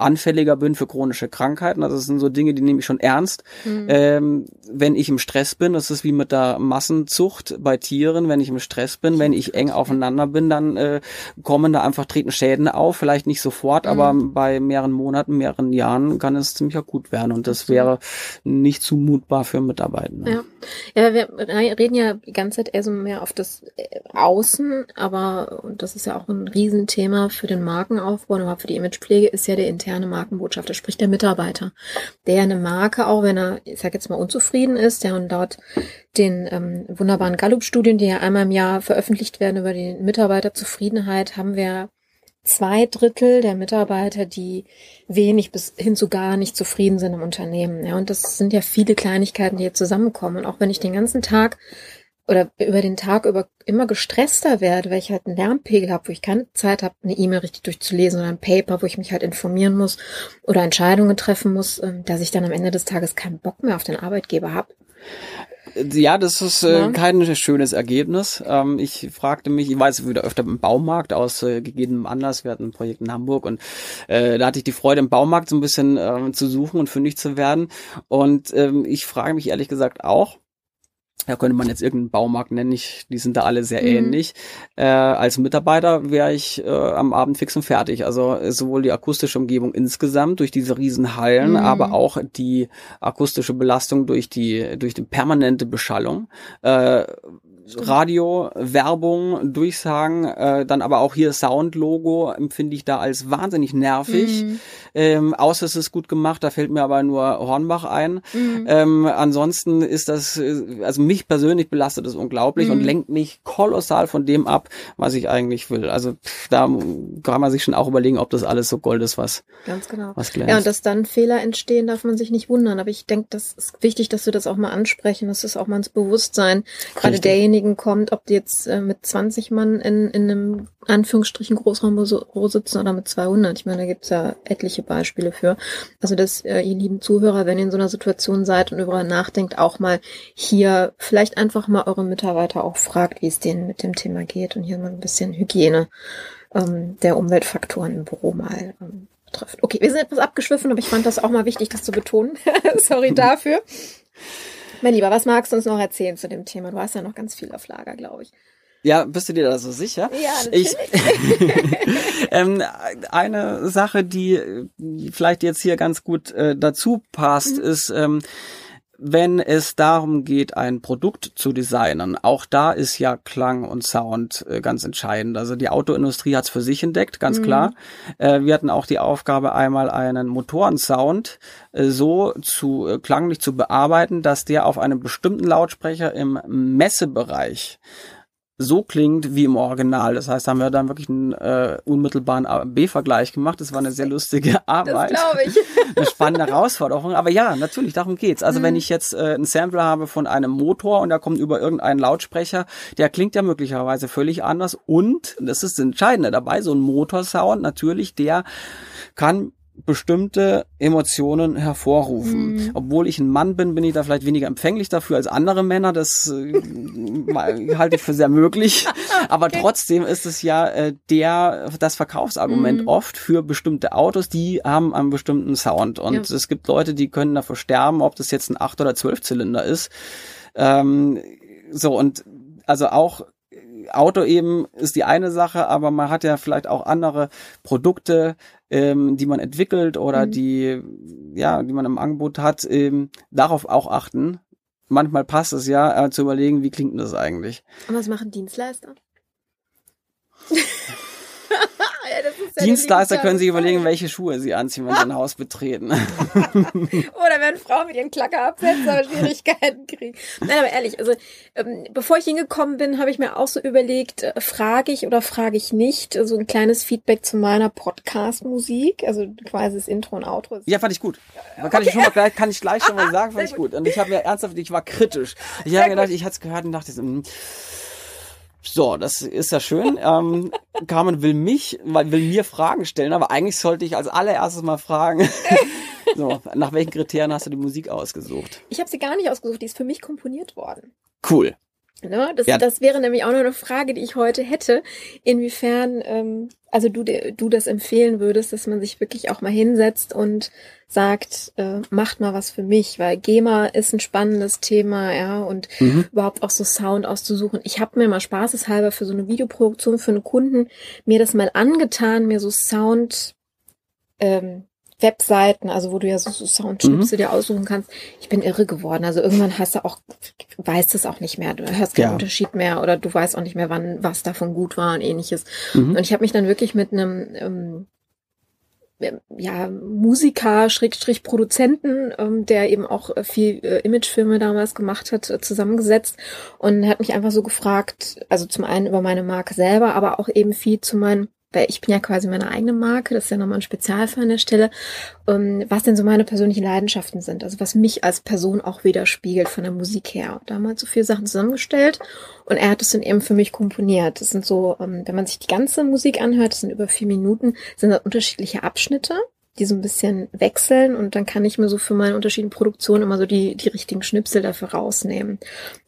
anfälliger bin für chronische Krankheiten. Also das sind so Dinge, die nehme ich schon ernst. Mhm. Ähm, wenn ich im Stress bin, das ist wie mit der Massenzucht bei Tieren, wenn ich im Stress bin, wenn ich eng aufeinander bin, dann äh, kommen da einfach treten Schäden auf, vielleicht nicht sofort, mhm. aber bei mehreren Monaten, mehreren Jahren kann es ziemlich akut werden und das wäre nicht zumutbar für Mitarbeitende. Ja. ja, wir reden ja die ganze Zeit eher so mehr auf das äh, Außen, aber und das ist ja auch ein Riesenthema für den Markenaufbau und überhaupt für die Imagepflege ist ja der interne Markenbotschafter, sprich der Mitarbeiter, der eine Marke auch, wenn er, ich sag jetzt mal, unzufrieden ist, der und dort den ähm, wunderbaren Gallup-Studien, die ja einmal im Jahr veröffentlicht werden über die Mitarbeiterzufriedenheit, haben wir zwei Drittel der Mitarbeiter, die wenig bis hin zu gar nicht zufrieden sind im Unternehmen. Ja, und das sind ja viele Kleinigkeiten, die hier zusammenkommen. Und auch wenn ich den ganzen Tag oder über den Tag über immer gestresster werde, weil ich halt einen Lärmpegel habe, wo ich keine Zeit habe, eine E-Mail richtig durchzulesen oder ein Paper, wo ich mich halt informieren muss oder Entscheidungen treffen muss, ähm, dass ich dann am Ende des Tages keinen Bock mehr auf den Arbeitgeber habe. Ja, das ist äh, ja. kein schönes Ergebnis. Ähm, ich fragte mich, ich weiß wieder öfter im Baumarkt aus äh, gegebenem Anlass. Wir hatten ein Projekt in Hamburg und äh, da hatte ich die Freude, im Baumarkt so ein bisschen äh, zu suchen und fündig zu werden. Und ähm, ich frage mich ehrlich gesagt auch, da könnte man jetzt irgendeinen Baumarkt nennen, ich, die sind da alle sehr mhm. ähnlich. Äh, als Mitarbeiter wäre ich äh, am Abend fix und fertig. Also sowohl die akustische Umgebung insgesamt durch diese riesen Hallen, mhm. aber auch die akustische Belastung durch die durch die permanente Beschallung. Äh, Radio, Werbung, Durchsagen, äh, dann aber auch hier Sound-Logo empfinde ich da als wahnsinnig nervig. Mhm. Ähm, außer es ist gut gemacht, da fällt mir aber nur Hornbach ein. Mhm. Ähm, ansonsten ist das, äh, also mich persönlich belastet das unglaublich mhm. und lenkt mich kolossal von dem ab, was ich eigentlich will. Also pff, da kann man sich schon auch überlegen, ob das alles so Gold ist, was, Ganz genau. was glänzt. Ja, und dass dann Fehler entstehen, darf man sich nicht wundern. Aber ich denke, das ist wichtig, dass wir das auch mal ansprechen. Das ist auch mal ins Bewusstsein. Gerade derjenigen kommt, ob die jetzt äh, mit 20 Mann in, in einem Anführungsstrichen Großraumbüro sitzen oder mit 200. Ich meine, da gibt's ja etliche Beispiele für. Also, dass äh, ihr lieben Zuhörer, wenn ihr in so einer Situation seid und über nachdenkt, auch mal hier vielleicht einfach mal eure Mitarbeiter auch fragt, wie es denen mit dem Thema geht und hier mal ein bisschen Hygiene ähm, der Umweltfaktoren im Büro mal ähm, betrifft. Okay, wir sind etwas abgeschwiffen, aber ich fand das auch mal wichtig, das zu betonen. <laughs> Sorry dafür. Mein Lieber, was magst du uns noch erzählen zu dem Thema? Du hast ja noch ganz viel auf Lager, glaube ich. Ja, bist du dir da so sicher? Ja, natürlich. Ich, <laughs> <laughs> ähm, eine Sache, die vielleicht jetzt hier ganz gut äh, dazu passt, mhm. ist, ähm, wenn es darum geht, ein Produkt zu designen, auch da ist ja Klang und Sound äh, ganz entscheidend. Also die Autoindustrie hat es für sich entdeckt, ganz mhm. klar. Äh, wir hatten auch die Aufgabe, einmal einen Motorensound äh, so zu äh, klanglich zu bearbeiten, dass der auf einem bestimmten Lautsprecher im Messebereich so klingt wie im Original. Das heißt, haben wir dann wirklich einen äh, unmittelbaren A-B-Vergleich gemacht. Das war eine sehr lustige Arbeit. Das glaube ich. <laughs> eine spannende Herausforderung. Aber ja, natürlich, darum geht's. Also mhm. wenn ich jetzt äh, einen Sampler habe von einem Motor und der kommt über irgendeinen Lautsprecher, der klingt ja möglicherweise völlig anders. Und, das ist das Entscheidende dabei, so ein Motorsound natürlich, der kann bestimmte Emotionen hervorrufen. Mhm. Obwohl ich ein Mann bin, bin ich da vielleicht weniger empfänglich dafür als andere Männer. Das äh, <laughs> halte ich für sehr möglich. <laughs> Aber okay. trotzdem ist es ja äh, der das Verkaufsargument mhm. oft für bestimmte Autos, die haben einen bestimmten Sound. Und ja. es gibt Leute, die können dafür sterben, ob das jetzt ein 8 oder 12 Zylinder ist. Ähm, so und also auch Auto eben ist die eine Sache, aber man hat ja vielleicht auch andere Produkte, ähm, die man entwickelt oder mhm. die, ja, die man im Angebot hat, ähm, darauf auch achten. Manchmal passt es ja, äh, zu überlegen, wie klingt das eigentlich. Und was machen Dienstleister? <laughs> <laughs> ja Dienstleister können sich überlegen, welche Schuhe sie anziehen, wenn sie ein Haus betreten. <laughs> Oder wenn Frauen mit ihren Klacker absetzen, aber Schwierigkeiten kriegen. Nein, aber ehrlich, also ähm, bevor ich hingekommen bin, habe ich mir auch so überlegt, äh, frage ich oder frage ich nicht, so also ein kleines Feedback zu meiner Podcast-Musik, also quasi das Intro und Outro. Ja, fand ich gut. Kann okay. ich schon mal gleich, kann ich gleich schon mal sagen, fand <laughs> ich gut. Und ich habe mir ernsthaft, ich war kritisch. Ich habe gedacht, ich hatte es gehört und dachte so, mh, hm, so, das ist ja schön. <laughs> ähm, Carmen will mich, will mir Fragen stellen, aber eigentlich sollte ich als allererstes mal fragen, <laughs> so, nach welchen Kriterien hast du die Musik ausgesucht? Ich habe sie gar nicht ausgesucht, die ist für mich komponiert worden. Cool. Ne? Das, Ja. das wäre nämlich auch noch eine Frage, die ich heute hätte, inwiefern ähm, also du du das empfehlen würdest, dass man sich wirklich auch mal hinsetzt und sagt, äh, macht mal was für mich, weil GEMA ist ein spannendes Thema, ja, und Mhm. überhaupt auch so Sound auszusuchen. Ich habe mir mal spaßeshalber für so eine Videoproduktion für einen Kunden mir das mal angetan, mir so Sound ähm, Webseiten, also wo du ja so, so Soundschnipsel dir aussuchen kannst. Ich bin irre geworden. Also irgendwann hast du auch, weißt es auch nicht mehr. Du hörst keinen Ja. Unterschied mehr oder du weißt auch nicht mehr, wann was davon gut war und ähnliches. Mhm. Und ich habe mich dann wirklich mit einem ähm, ja, Musiker, Schrägstrich Produzenten, ähm, der eben auch viel äh, Imagefilme damals gemacht hat, äh, zusammengesetzt und hat mich einfach so gefragt, also zum einen über meine Marke selber, aber auch eben viel zu meinen, weil ich bin ja quasi meine eigene Marke, das ist ja nochmal ein Spezialfall an der Stelle, ähm, was denn so meine persönlichen Leidenschaften sind, also was mich als Person auch widerspiegelt von der Musik her. Und da haben wir halt so viele Sachen zusammengestellt und er hat es dann eben für mich komponiert. Das sind so, ähm, wenn man sich die ganze Musik anhört, das sind über vier Minuten, sind das unterschiedliche Abschnitte, die so ein bisschen wechseln und dann kann ich mir so für meine unterschiedlichen Produktionen immer so die, die richtigen Schnipsel dafür rausnehmen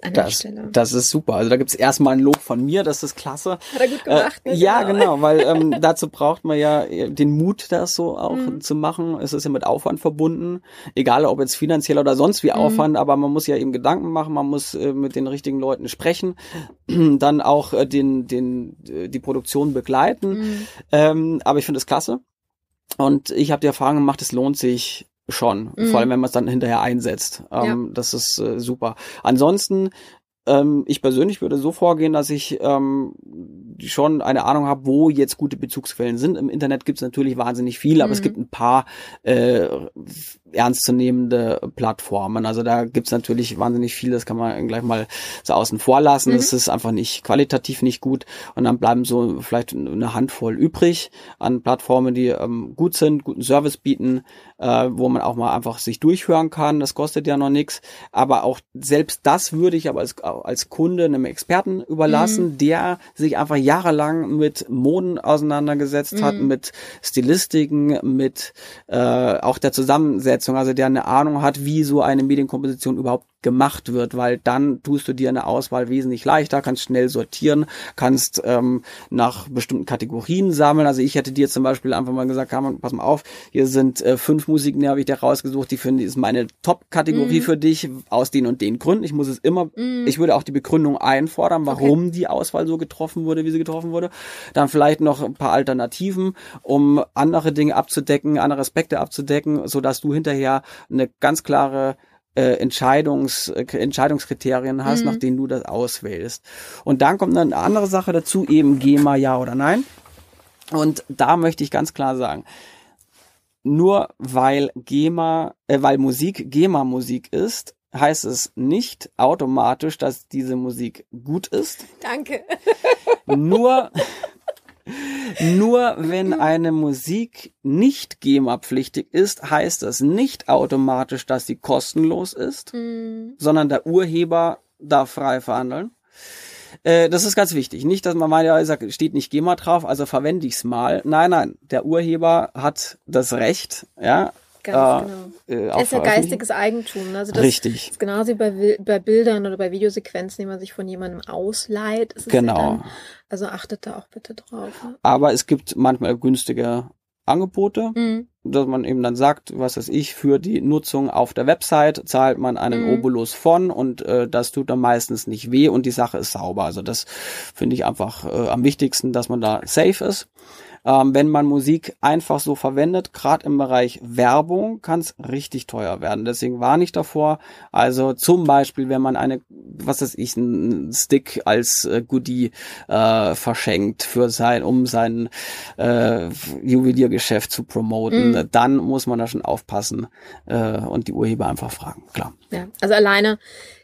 an der Das, Stelle. das ist super. Also da gibt's erstmal ein Lob von mir, das ist klasse. Hat er gut gemacht, Äh, ne? ja, genau, weil ähm, <laughs> dazu braucht man ja den Mut, das so auch Mhm. zu machen. Es ist ja mit Aufwand verbunden, egal ob jetzt finanziell oder sonst wie Mhm. Aufwand, aber man muss ja eben Gedanken machen, man muss äh, mit den richtigen Leuten sprechen, <clears throat> dann auch äh, den, den, äh, die Produktion begleiten. Mhm. Ähm, aber ich finde es klasse. Und ich habe die Erfahrung gemacht, es lohnt sich schon, Mhm. vor allem wenn man es dann hinterher einsetzt. Ähm, Das ist äh, super. Ansonsten, ähm, ich persönlich würde so vorgehen, dass ich ähm, schon eine Ahnung habe, wo jetzt gute Bezugsquellen sind. Im Internet gibt es natürlich wahnsinnig viel, aber es Mhm. gibt ein paar äh, ernstzunehmende Plattformen. Also da gibt's natürlich wahnsinnig viel, das kann man gleich mal so außen vor lassen. Mhm. Das ist einfach nicht qualitativ nicht gut. Und dann bleiben so vielleicht eine Handvoll übrig an Plattformen, die ähm, gut sind, guten Service bieten, äh, wo man auch mal einfach sich durchhören kann. Das kostet ja noch nichts. Aber auch selbst das würde ich aber als, als Kunde einem Experten überlassen, der sich einfach jahrelang mit Moden auseinandergesetzt hat, Mhm. mit Stilistiken, mit äh, auch der Zusammensetzung, also der eine Ahnung hat, wie so eine Medienkomposition überhaupt gemacht wird, weil dann tust du dir eine Auswahl wesentlich leichter, kannst schnell sortieren, kannst ähm, nach bestimmten Kategorien sammeln. Also ich hätte dir zum Beispiel einfach mal gesagt, Carmen, pass mal auf, hier sind äh, fünf Musiken, die habe ich dir rausgesucht, die finde ist meine Top-Kategorie Mhm. für dich aus den und den Gründen. Ich muss es immer, Mhm. ich würde auch die Begründung einfordern, warum die Auswahl so getroffen wurde, wie sie getroffen wurde. Dann vielleicht noch ein paar Alternativen, um andere Dinge abzudecken, andere Aspekte abzudecken, so dass du hinterher eine ganz klare äh, Entscheidungs, äh, Entscheidungskriterien hast, Mhm. nach denen du das auswählst. Und dann kommt eine andere Sache dazu, eben GEMA ja oder nein. Und da möchte ich ganz klar sagen, nur weil GEMA, äh, weil Musik GEMA-Musik ist, heißt es nicht automatisch, dass diese Musik gut ist. Danke. Nur, <laughs> nur wenn eine Musik nicht GEMA-pflichtig ist, heißt das nicht automatisch, dass sie kostenlos ist, Mhm. sondern der Urheber darf frei verhandeln. Äh, das ist ganz wichtig. Nicht, dass man meint, ja, es steht nicht GEMA drauf, also verwende ich's mal. Nein, nein, der Urheber hat das Recht, ja. Ganz äh, genau. äh, ist ja geistiges Eigentum. ne? Also das Richtig. ist genauso wie bei, bei Bildern oder bei Videosequenzen, die man sich von jemandem ausleiht. Genau. Ja dann, also achtet da auch bitte drauf. Ne? Aber es gibt manchmal günstige Angebote, Mhm. dass man eben dann sagt, was weiß ich, für die Nutzung auf der Website zahlt man einen Mhm. Obolus von und äh, das tut dann meistens nicht weh und die Sache ist sauber. Also das finde ich einfach äh, am wichtigsten, dass man da safe ist. Ähm, wenn man Musik einfach so verwendet, gerade im Bereich Werbung, kann es richtig teuer werden. Deswegen warne ich davor. Also zum Beispiel, wenn man eine, was weiß ich, einen Stick als äh, Goodie äh, verschenkt für sein, um sein äh, Juweliergeschäft zu promoten, Mhm. dann muss man da schon aufpassen äh, und die Urheber einfach fragen. Klar. Ja, also alleine,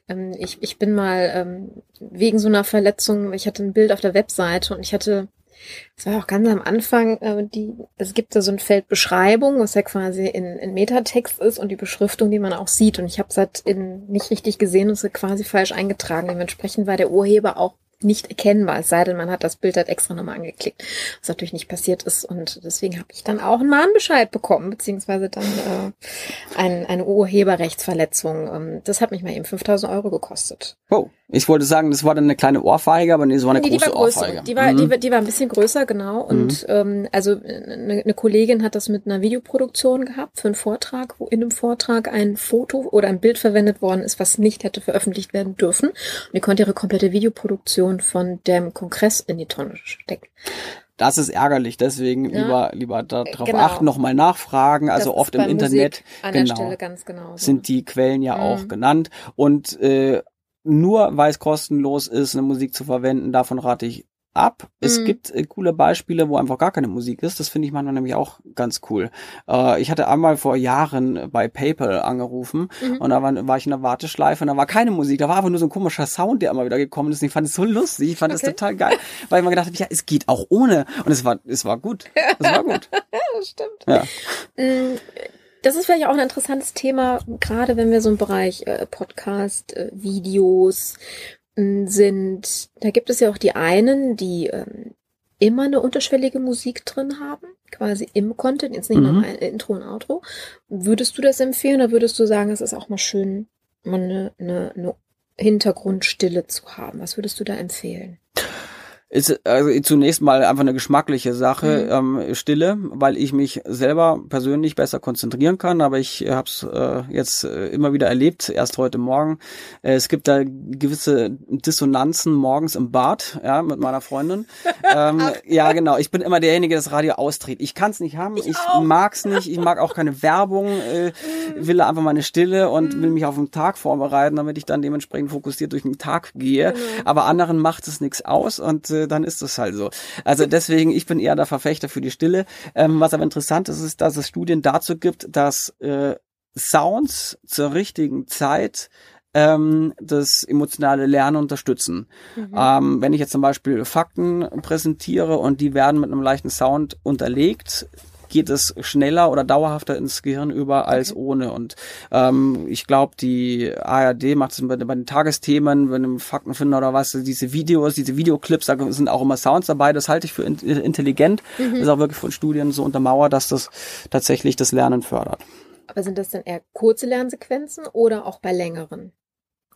ähm, ich, ich bin mal ähm, wegen so einer Verletzung, ich hatte ein Bild auf der Webseite und ich hatte, es war auch ganz am Anfang, äh, die, es gibt da so ein Feld Beschreibung, was ja quasi in, in Metatext ist und die Beschriftung, die man auch sieht. Und ich habe es halt in, nicht richtig gesehen und es quasi falsch eingetragen. Dementsprechend war der Urheber auch nicht erkennbar, es sei denn, man hat das Bild halt extra nochmal angeklickt, was natürlich nicht passiert ist. Und deswegen habe ich dann auch einen Mahnbescheid bekommen, beziehungsweise dann äh, ein, eine Urheberrechtsverletzung. Ähm, Das hat mich mal eben 5000 Euro gekostet. Oh, Ich wollte sagen, das war dann eine kleine Ohrfeige, aber nee, es war eine Nee, die große war größer. Ohrfeige. Die war, Mhm. die, war- die war ein bisschen größer, genau. Und ähm, also eine, eine Kollegin hat das mit einer Videoproduktion gehabt für einen Vortrag, wo in einem Vortrag ein Foto oder ein Bild verwendet worden ist, was nicht hätte veröffentlicht werden dürfen. Und die konnte ihre komplette Videoproduktion von dem Kongress in die Tonne stecken. Das ist ärgerlich, deswegen Ja. lieber, lieber darauf Genau. achten, nochmal nachfragen. Also Das oft im Internet genau, genau. sind die Quellen ja auch Mhm. genannt. Und äh, nur weil es kostenlos ist, eine Musik zu verwenden, davon rate ich ab. Es Mhm. gibt äh, coole Beispiele, wo einfach gar keine Musik ist. Das finde ich manchmal nämlich auch ganz cool. Äh, ich hatte einmal vor Jahren bei PayPal angerufen Mhm. und da war, war ich in der Warteschleife und da war keine Musik. Da war einfach nur so ein komischer Sound, der immer wieder gekommen ist. Und ich fand es so lustig. Ich fand es Okay. total geil, weil ich mir gedacht habe, ja, es geht auch ohne. Und es war, es war gut. Es war gut. Ja, <laughs> das stimmt. Ja. Mm, Das ist vielleicht auch ein interessantes Thema, gerade wenn wir so im Bereich äh, Podcast, äh, Videos sind. Da gibt es ja auch die einen, die ähm, immer eine unterschwellige Musik drin haben, quasi im Content, jetzt nicht Mhm. nur ein Intro und Outro. Würdest du das empfehlen oder würdest du sagen, es ist auch mal schön, mal eine, eine, eine Hintergrundstille zu haben? Was würdest du da empfehlen? Ist also zunächst mal einfach eine geschmackliche Sache, ähm, Stille, weil ich mich selber persönlich besser konzentrieren kann, aber ich habe es äh, jetzt äh, immer wieder erlebt, erst heute Morgen. Äh, es gibt da gewisse Dissonanzen morgens im Bad, ja, mit meiner Freundin. <laughs> ähm, ja, genau. Ich bin immer derjenige, der das Radio austritt. Ich kann es nicht haben, ich, auch. mag's nicht, ich mag auch keine Werbung, äh, will einfach meine Stille und will mich auf den Tag vorbereiten, damit ich dann dementsprechend fokussiert durch den Tag gehe. Genau. Aber anderen macht es nichts aus und äh, dann ist es halt so. Also deswegen, ich bin eher der Verfechter für die Stille. Ähm, was aber interessant ist, ist, dass es Studien dazu gibt, dass äh, Sounds zur richtigen Zeit ähm, das emotionale Lernen unterstützen. Mhm. Ähm, wenn ich jetzt zum Beispiel Fakten präsentiere und die werden mit einem leichten Sound unterlegt, geht es schneller oder dauerhafter ins Gehirn über als Okay. ohne. Und ähm, ich glaube, die ARD macht es bei, bei den Tagesthemen, bei einem Faktenfinder oder was, diese Videos, diese Videoclips, da sind auch immer Sounds dabei. Das halte ich für in, intelligent. Mhm. Das ist auch wirklich von Studien so untermauert, dass das tatsächlich das Lernen fördert. Aber sind das dann eher kurze Lernsequenzen oder auch bei längeren?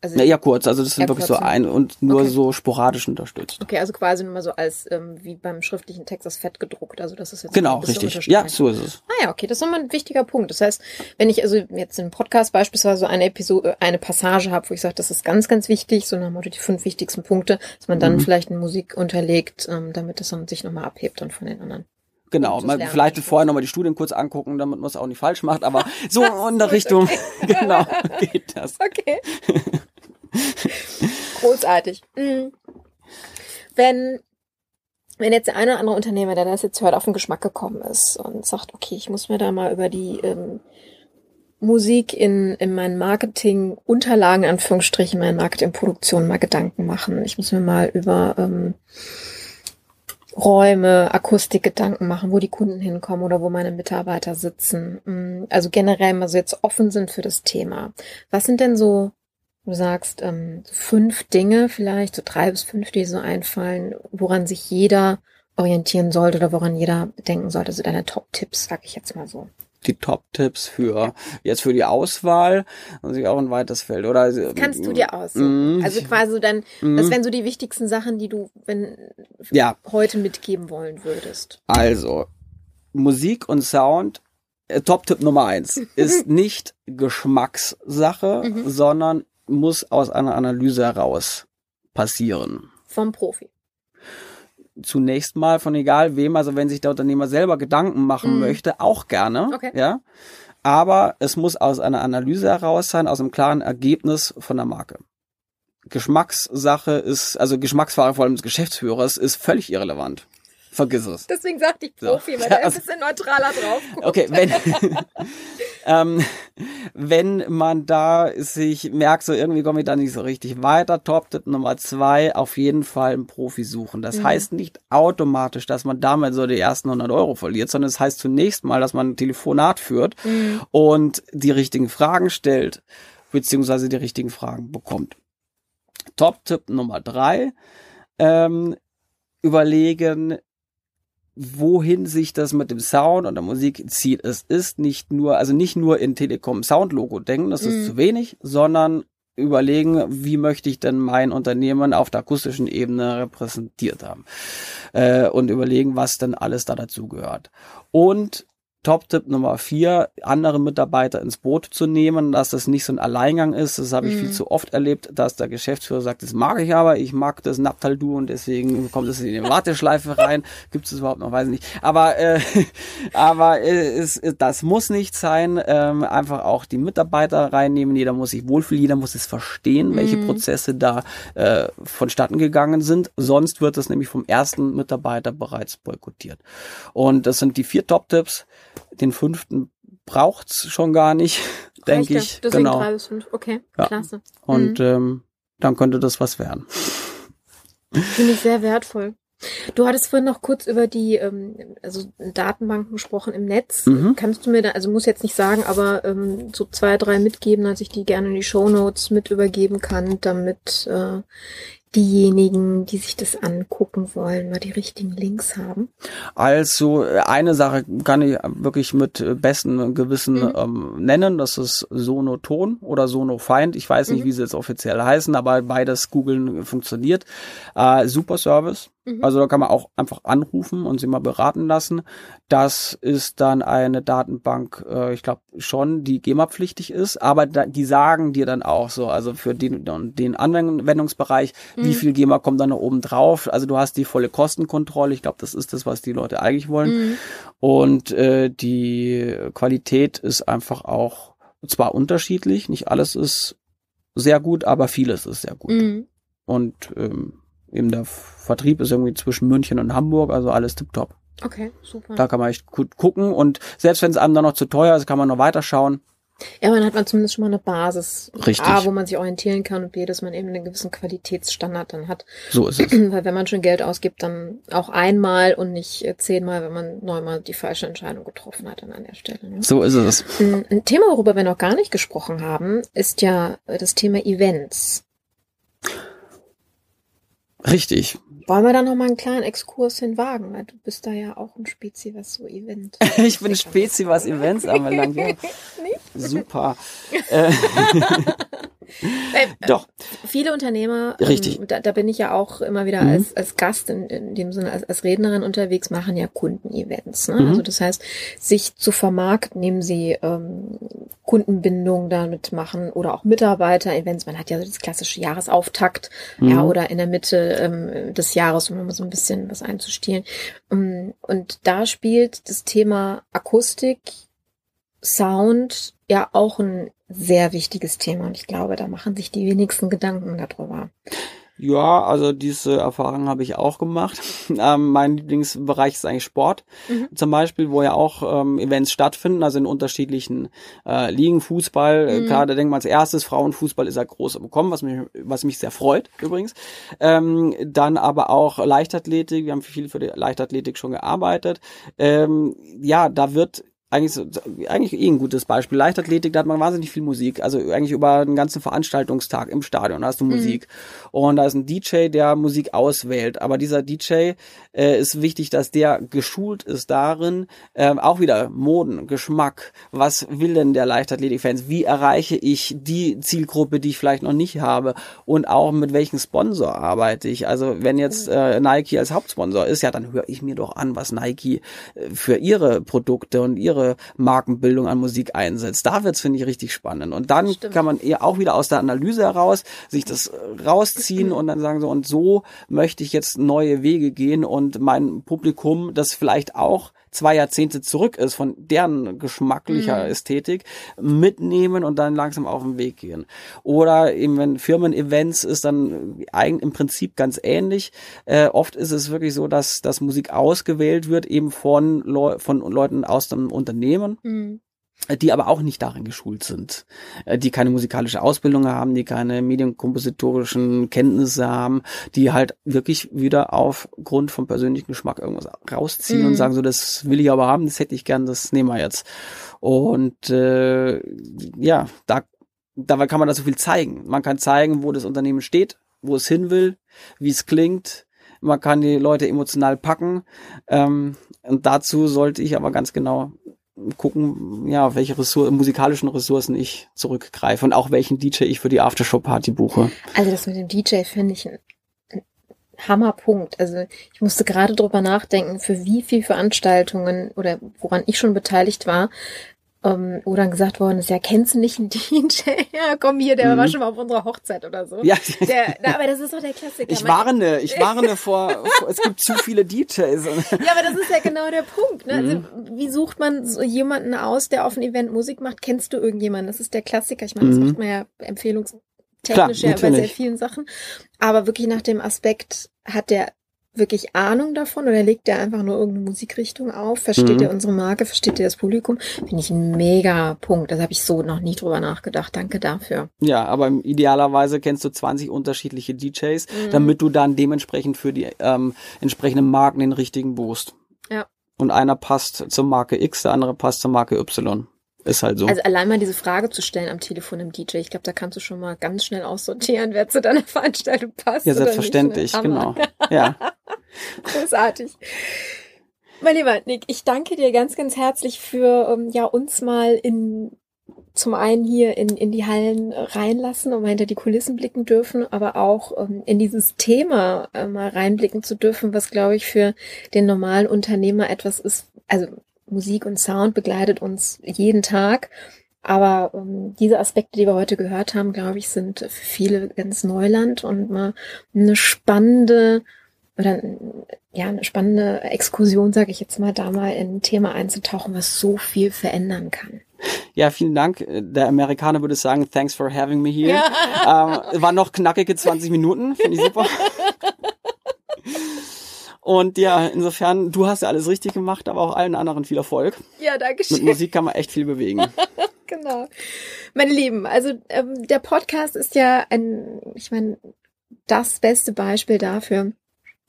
Also Ja, eher kurz, also das sind wirklich so ein und nur Okay. so sporadisch unterstützt. Okay, also quasi nur mal so als ähm, wie beim schriftlichen Text das Fett gedruckt. Also das ist jetzt Genau, richtig. Ja, so ist es. Ah ja, okay, das ist nochmal ein wichtiger Punkt. Das heißt, wenn ich also jetzt im Podcast beispielsweise so eine Episode, eine Passage habe, wo ich sage, das ist ganz, ganz wichtig, so nach dem Motto die fünf wichtigsten Punkte, dass man dann Mhm. vielleicht eine Musik unterlegt, ähm, damit das dann sich nochmal abhebt dann von den anderen. Genau, mal vielleicht vorher nochmal die Studien kurz angucken, damit man es auch nicht falsch macht, aber <laughs> so in der Richtung, <laughs> genau, <laughs> geht das. Okay. <laughs> Großartig. Mhm. Wenn, wenn jetzt der eine oder andere Unternehmer, der das jetzt hört, auf den Geschmack gekommen ist und sagt, okay, ich muss mir da mal über die ähm, Musik in, in meinen Marketing-Unterlagen, in Anführungsstrichen, meine Marketingproduktion mal Gedanken machen. Ich muss mir mal über ähm, Räume, Akustik Gedanken machen, wo die Kunden hinkommen oder wo meine Mitarbeiter sitzen. Mm, Also generell mal so jetzt offen sind für das Thema. Was sind denn so, du sagst, ähm, so fünf Dinge vielleicht, so drei bis fünf, die so einfallen, woran sich jeder orientieren sollte oder woran jeder denken sollte? Also deine Top-Tipps, sag ich jetzt mal so. Die Top-Tipps für jetzt für die Auswahl, natürlich auch ein weites Feld, oder? Kannst du dir aussuchen? Mhm. Also quasi dann, Mhm. das wären so die wichtigsten Sachen, die du, wenn Ja, heute mitgeben wollen würdest. also Musik und Sound. äh, Top-Tipp Nummer eins <laughs> ist nicht Geschmackssache, Mhm. sondern muss aus einer Analyse heraus passieren. Vom Profi. zunächst mal von egal wem, also wenn sich der Unternehmer selber Gedanken machen Mhm. möchte, auch gerne. Okay. Ja. Aber es muss aus einer Analyse heraus sein, aus einem klaren Ergebnis von der Marke. Geschmackssache ist, also Geschmacksfrage vor allem des Geschäftsführers ist völlig irrelevant. Vergiss es. Deswegen sagte ich So. Profi, weil Ja, der also- ein bisschen neutraler drauf guckt. Okay, wenn, <laughs> ähm, wenn man da sich merkt, so irgendwie komme ich da nicht so richtig weiter, Top-Tipp Nummer zwei, auf jeden Fall einen Profi suchen. Das Mhm. heißt nicht automatisch, dass man damit so die ersten 100 Euro verliert, sondern es das heißt zunächst mal, dass man ein Telefonat führt Mhm. und die richtigen Fragen stellt, beziehungsweise die richtigen Fragen bekommt. Top-Tipp Nummer drei, ähm, überlegen, wohin sich das mit dem Sound und der Musik zieht. Es ist nicht nur, also nicht nur in Telekom Sound Logo denken, das ist Mhm. zu wenig, sondern überlegen, wie möchte ich denn mein Unternehmen auf der akustischen Ebene repräsentiert haben äh, und überlegen, was denn alles da dazu gehört. Und Top-Tipp Nummer vier, andere Mitarbeiter ins Boot zu nehmen, dass das nicht so ein Alleingang ist. Das habe ich mhm. viel zu oft erlebt, dass der Geschäftsführer sagt, das mag ich aber, ich mag das Naptaldu und deswegen kommt es in die Warteschleife <laughs> rein. Gibt es überhaupt noch? Weiß ich nicht. Aber, äh, <laughs> aber äh, es, das muss nicht sein. Ähm, einfach auch die Mitarbeiter reinnehmen. Jeder muss sich wohlfühlen, jeder muss es verstehen, welche mhm. Prozesse da äh, vonstatten gegangen sind. Sonst wird es nämlich vom ersten Mitarbeiter bereits boykottiert. Und das sind die vier Top-Tipps. Den fünften braucht's schon gar nicht, denke ich. Deswegen genau. drei bis fünf. Okay, ja. klasse. Und mhm. ähm, dann könnte das was werden. Finde ich sehr wertvoll. Du hattest vorhin noch kurz über die ähm, also Datenbanken gesprochen im Netz. Mhm. Kannst du mir da, also muss jetzt nicht sagen, aber ähm, so zwei, drei mitgeben, dass ich die gerne in die Show Notes mit übergeben kann, damit äh, diejenigen, die sich das angucken wollen, mal die richtigen Links haben? Also eine Sache kann ich wirklich mit bestem Gewissen mhm. ähm, nennen, das ist Sonoton oder Sonofeind. Ich weiß nicht, mhm. wie sie jetzt offiziell heißen, aber beides googeln funktioniert. Äh, super Service. Mhm. Also da kann man auch einfach anrufen und sie mal beraten lassen. Das ist dann eine Datenbank, äh, ich glaube schon, die GEMA-pflichtig ist, aber da, die sagen dir dann auch so, also für den, den Anwendungsbereich, mhm. wie viel GEMA kommt dann noch oben drauf. Also du hast die volle Kostenkontrolle. Ich glaube, das ist das, was die Leute eigentlich wollen. Mhm. Und äh, die Qualität ist einfach auch zwar unterschiedlich, nicht alles ist sehr gut, aber vieles ist sehr gut. Mhm. Und ähm, eben der Vertrieb ist irgendwie zwischen München und Hamburg, also alles tipptopp. Okay, super. Da kann man echt gut gucken und selbst wenn es einem dann noch zu teuer ist, kann man noch weiterschauen. Ja, man hat man zumindest schon mal eine Basis, Richtig. A, wo man sich orientieren kann und B, dass man eben einen gewissen Qualitätsstandard dann hat. So ist es. <clears throat> Weil wenn man schon Geld ausgibt, dann auch einmal und nicht äh, zehnmal, wenn man neunmal die falsche Entscheidung getroffen hat dann an der Stelle. Ne? So ist es. Ein Thema, worüber wir noch gar nicht gesprochen haben, ist ja das Thema Events. Richtig. Wollen wir da noch mal einen kleinen Exkurs hinwagen? Weil du bist da ja auch ein Spezi, was so Event. <laughs> ich bin ein Spezi, was Events anbelangt. Ja. <laughs> Super. <laughs> <laughs> Äh, Doch. Viele Unternehmer, ähm, Richtig. Ähm, da, da, bin ich ja auch immer wieder mhm. als, als Gast in, in dem Sinne, als, als Rednerin unterwegs, machen ja Kundenevents. Ne? Mhm. Also das heißt, sich zu vermarkten, nehmen sie ähm, Kundenbindung damit machen oder auch Mitarbeiter-Events. Man hat ja das klassische Jahresauftakt, mhm. ja, oder in der Mitte ähm, des Jahres, um mal so ein bisschen was einzustielen. Um, und da spielt das Thema Akustik, Sound ja auch ein sehr wichtiges Thema und ich glaube, da machen sich die wenigsten Gedanken darüber. Ja, also diese Erfahrung habe ich auch gemacht. <laughs> Ähm, mein Lieblingsbereich ist eigentlich Sport. Mhm. Zum Beispiel, wo ja auch ähm, Events stattfinden, also in unterschiedlichen äh, Ligen, Fußball. Äh, mhm. Klar, da denkt man als erstes, Frauenfußball ist ja groß im Kommen, was mich, was mich sehr freut übrigens. Ähm, dann aber auch Leichtathletik, wir haben viel für die Leichtathletik schon gearbeitet. Ähm, ja, da wird eigentlich, so, eigentlich eh ein gutes Beispiel. Leichtathletik, da hat man wahnsinnig viel Musik. Also eigentlich über den ganzen Veranstaltungstag im Stadion hast du mhm. Musik. Und da ist ein DJ, der Musik auswählt. Aber dieser DJ äh, ist wichtig, dass der geschult ist darin, äh, auch wieder Moden, Geschmack. Was will denn der Leichtathletik-Fans? Wie erreiche ich die Zielgruppe, die ich vielleicht noch nicht habe? Und auch mit welchem Sponsor arbeite ich? Also wenn jetzt äh, Nike als Hauptsponsor ist, ja, dann höre ich mir doch an, was Nike äh, für ihre Produkte und ihre ihre Markenbildung an Musik einsetzt. Da wird's finde ich richtig spannend. Und dann Stimmt. kann man eher auch wieder aus der Analyse heraus sich das rausziehen <clears throat> und dann sagen so und so möchte ich jetzt neue Wege gehen und mein Publikum, das vielleicht auch zwei Jahrzehnte zurück ist von deren geschmacklicher mhm. Ästhetik, mitnehmen und dann langsam auf den Weg gehen. Oder eben wenn Firmen-Events ist dann eigentlich im Prinzip ganz ähnlich. Äh, oft ist es wirklich so, dass, dass Musik ausgewählt wird eben von, Leu von Leuten aus dem Unternehmen. Mhm die aber auch nicht darin geschult sind, äh, die keine musikalische Ausbildung haben, die keine medienkompositorischen Kenntnisse haben, die halt wirklich wieder aufgrund vom persönlichen Geschmack irgendwas rausziehen mm. und mhm. sagen so, das will ich aber haben, das hätte ich gern, das nehmen wir jetzt. Und äh, ja, da dabei kann man da so viel zeigen. Man kann zeigen, wo das Unternehmen steht, wo es hin will, wie es klingt. Man kann die Leute emotional packen. Ähm, und dazu sollte ich aber ganz genau gucken, ja, welche Ressour musikalischen Ressourcen ich zurückgreife und auch welchen DJ ich für die Aftershow-Party buche. Also das mit dem DJ finde ich ein, ein Hammerpunkt. Also ich musste gerade drüber nachdenken, für wie viele Veranstaltungen oder woran ich schon beteiligt war, ähm, wo dann gesagt worden ist, ja, kennst du nicht einen <laughs> DJ? Ja, komm hier, der mhm. war schon mal auf unserer Hochzeit oder so. Ja. Der, na, aber das ist doch der Klassiker. Ich warne, <laughs> ich warne vor, es gibt zu viele DJs. Ja, aber das ist ja genau der Punkt. Ne? Also, mhm. wie sucht man so jemanden aus, der auf ein Event Musik macht? Kennst du irgendjemanden? Das ist der Klassiker. Ich meine, das mhm. macht man ja empfehlungstechnisch Klar, ja bei sehr vielen Sachen. Aber wirklich nach dem Aspekt, hat der wirklich Ahnung davon oder legt er einfach nur irgendeine Musikrichtung auf? Versteht mhm. er unsere Marke? Versteht er das Publikum? Finde ich ein mega Punkt. Das habe ich so noch nie drüber nachgedacht. Danke dafür. Ja, aber idealerweise kennst du 20 unterschiedliche DJs, mhm. damit du dann dementsprechend für die ähm, entsprechenden Marken den richtigen Boost. Ja. Und einer passt zur Marke X, der andere passt zur Marke Y. Ist halt so. Also allein mal diese Frage zu stellen am Telefon im DJ, ich glaube, da kannst du schon mal ganz schnell aussortieren, wer zu deiner <laughs> Veranstaltung passt. Ja, selbstverständlich, genau. <laughs> Ja. Großartig. Mein lieber Nick, ich danke dir ganz, ganz herzlich für ähm, ja uns mal in zum einen hier in, in die Hallen reinlassen und mal hinter die Kulissen blicken dürfen, aber auch ähm, in dieses Thema äh, mal reinblicken zu dürfen, was glaube ich für den normalen Unternehmer etwas ist. Also Musik und Sound begleitet uns jeden Tag. Aber ähm, diese Aspekte, die wir heute gehört haben, glaube ich, sind für viele ganz Neuland und mal eine spannende oder ja eine spannende Exkursion, sage ich jetzt mal, da mal in ein Thema einzutauchen, was so viel verändern kann. Ja, vielen Dank. Der Amerikaner würde sagen, thanks for having me here. Ja. Ähm, war noch knackige 20 Minuten, finde ich super. <laughs> Und ja, insofern, du hast ja alles richtig gemacht, aber auch allen anderen viel Erfolg. Ja, danke schön. Mit Musik kann man echt viel bewegen. <laughs> genau. Meine Lieben, also ähm, der Podcast ist ja ein, ich meine, das beste Beispiel dafür,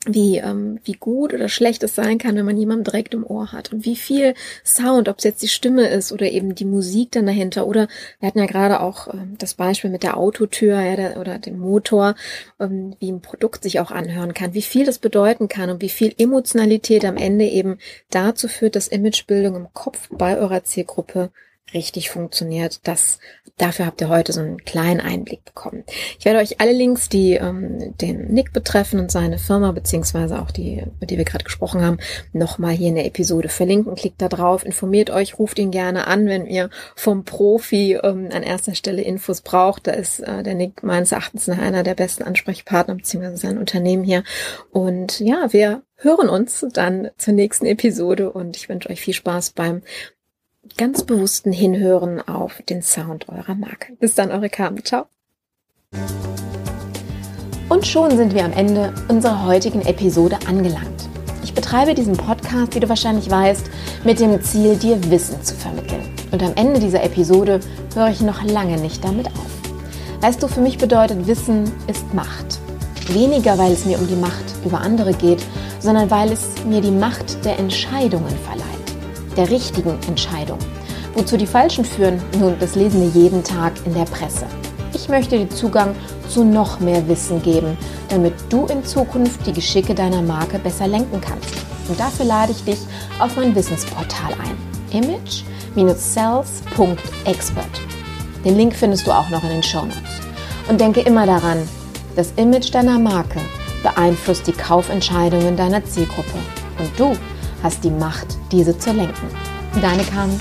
wie, ähm, wie gut oder schlecht es sein kann, wenn man jemanden direkt im Ohr hat. Und wie viel Sound, ob es jetzt die Stimme ist oder eben die Musik dann dahinter. Oder wir hatten ja gerade auch ähm, das Beispiel mit der Autotür ja, der, oder dem Motor, ähm, wie ein Produkt sich auch anhören kann, wie viel das bedeuten kann und wie viel Emotionalität am Ende eben dazu führt, dass Imagebildung im Kopf bei eurer Zielgruppe richtig funktioniert. Das, dafür habt ihr heute so einen kleinen Einblick bekommen. Ich werde euch alle Links, die ähm, den Nick betreffen und seine Firma, beziehungsweise auch die, über die wir gerade gesprochen haben, nochmal hier in der Episode verlinken. Klickt da drauf, informiert euch, ruft ihn gerne an, wenn ihr vom Profi ähm, an erster Stelle Infos braucht. Da ist äh, der Nick meines Erachtens einer der besten Ansprechpartner, beziehungsweise sein Unternehmen hier. Und ja, wir hören uns dann zur nächsten Episode und ich wünsche euch viel Spaß beim ganz bewussten Hinhören auf den Sound eurer Marke. Bis dann, eure Carmen. Ciao. Und schon sind wir am Ende unserer heutigen Episode angelangt. Ich betreibe diesen Podcast, wie du wahrscheinlich weißt, mit dem Ziel, dir Wissen zu vermitteln. Und am Ende dieser Episode höre ich noch lange nicht damit auf. Weißt du, für mich bedeutet Wissen ist Macht. Weniger, weil es mir um die Macht über andere geht, sondern weil es mir die Macht der Entscheidungen verleiht der richtigen Entscheidung. Wozu die falschen führen, nun, das lesen wir jeden Tag in der Presse. Ich möchte dir Zugang zu noch mehr Wissen geben, damit du in Zukunft die Geschicke deiner Marke besser lenken kannst. Und dafür lade ich dich auf mein Wissensportal ein. image-sales.expert. Den Link findest du auch noch in den Show Notes. Und denke immer daran, das Image deiner Marke beeinflusst die Kaufentscheidungen deiner Zielgruppe. Und du hast die Macht, diese zu lenken. Deine Carmen.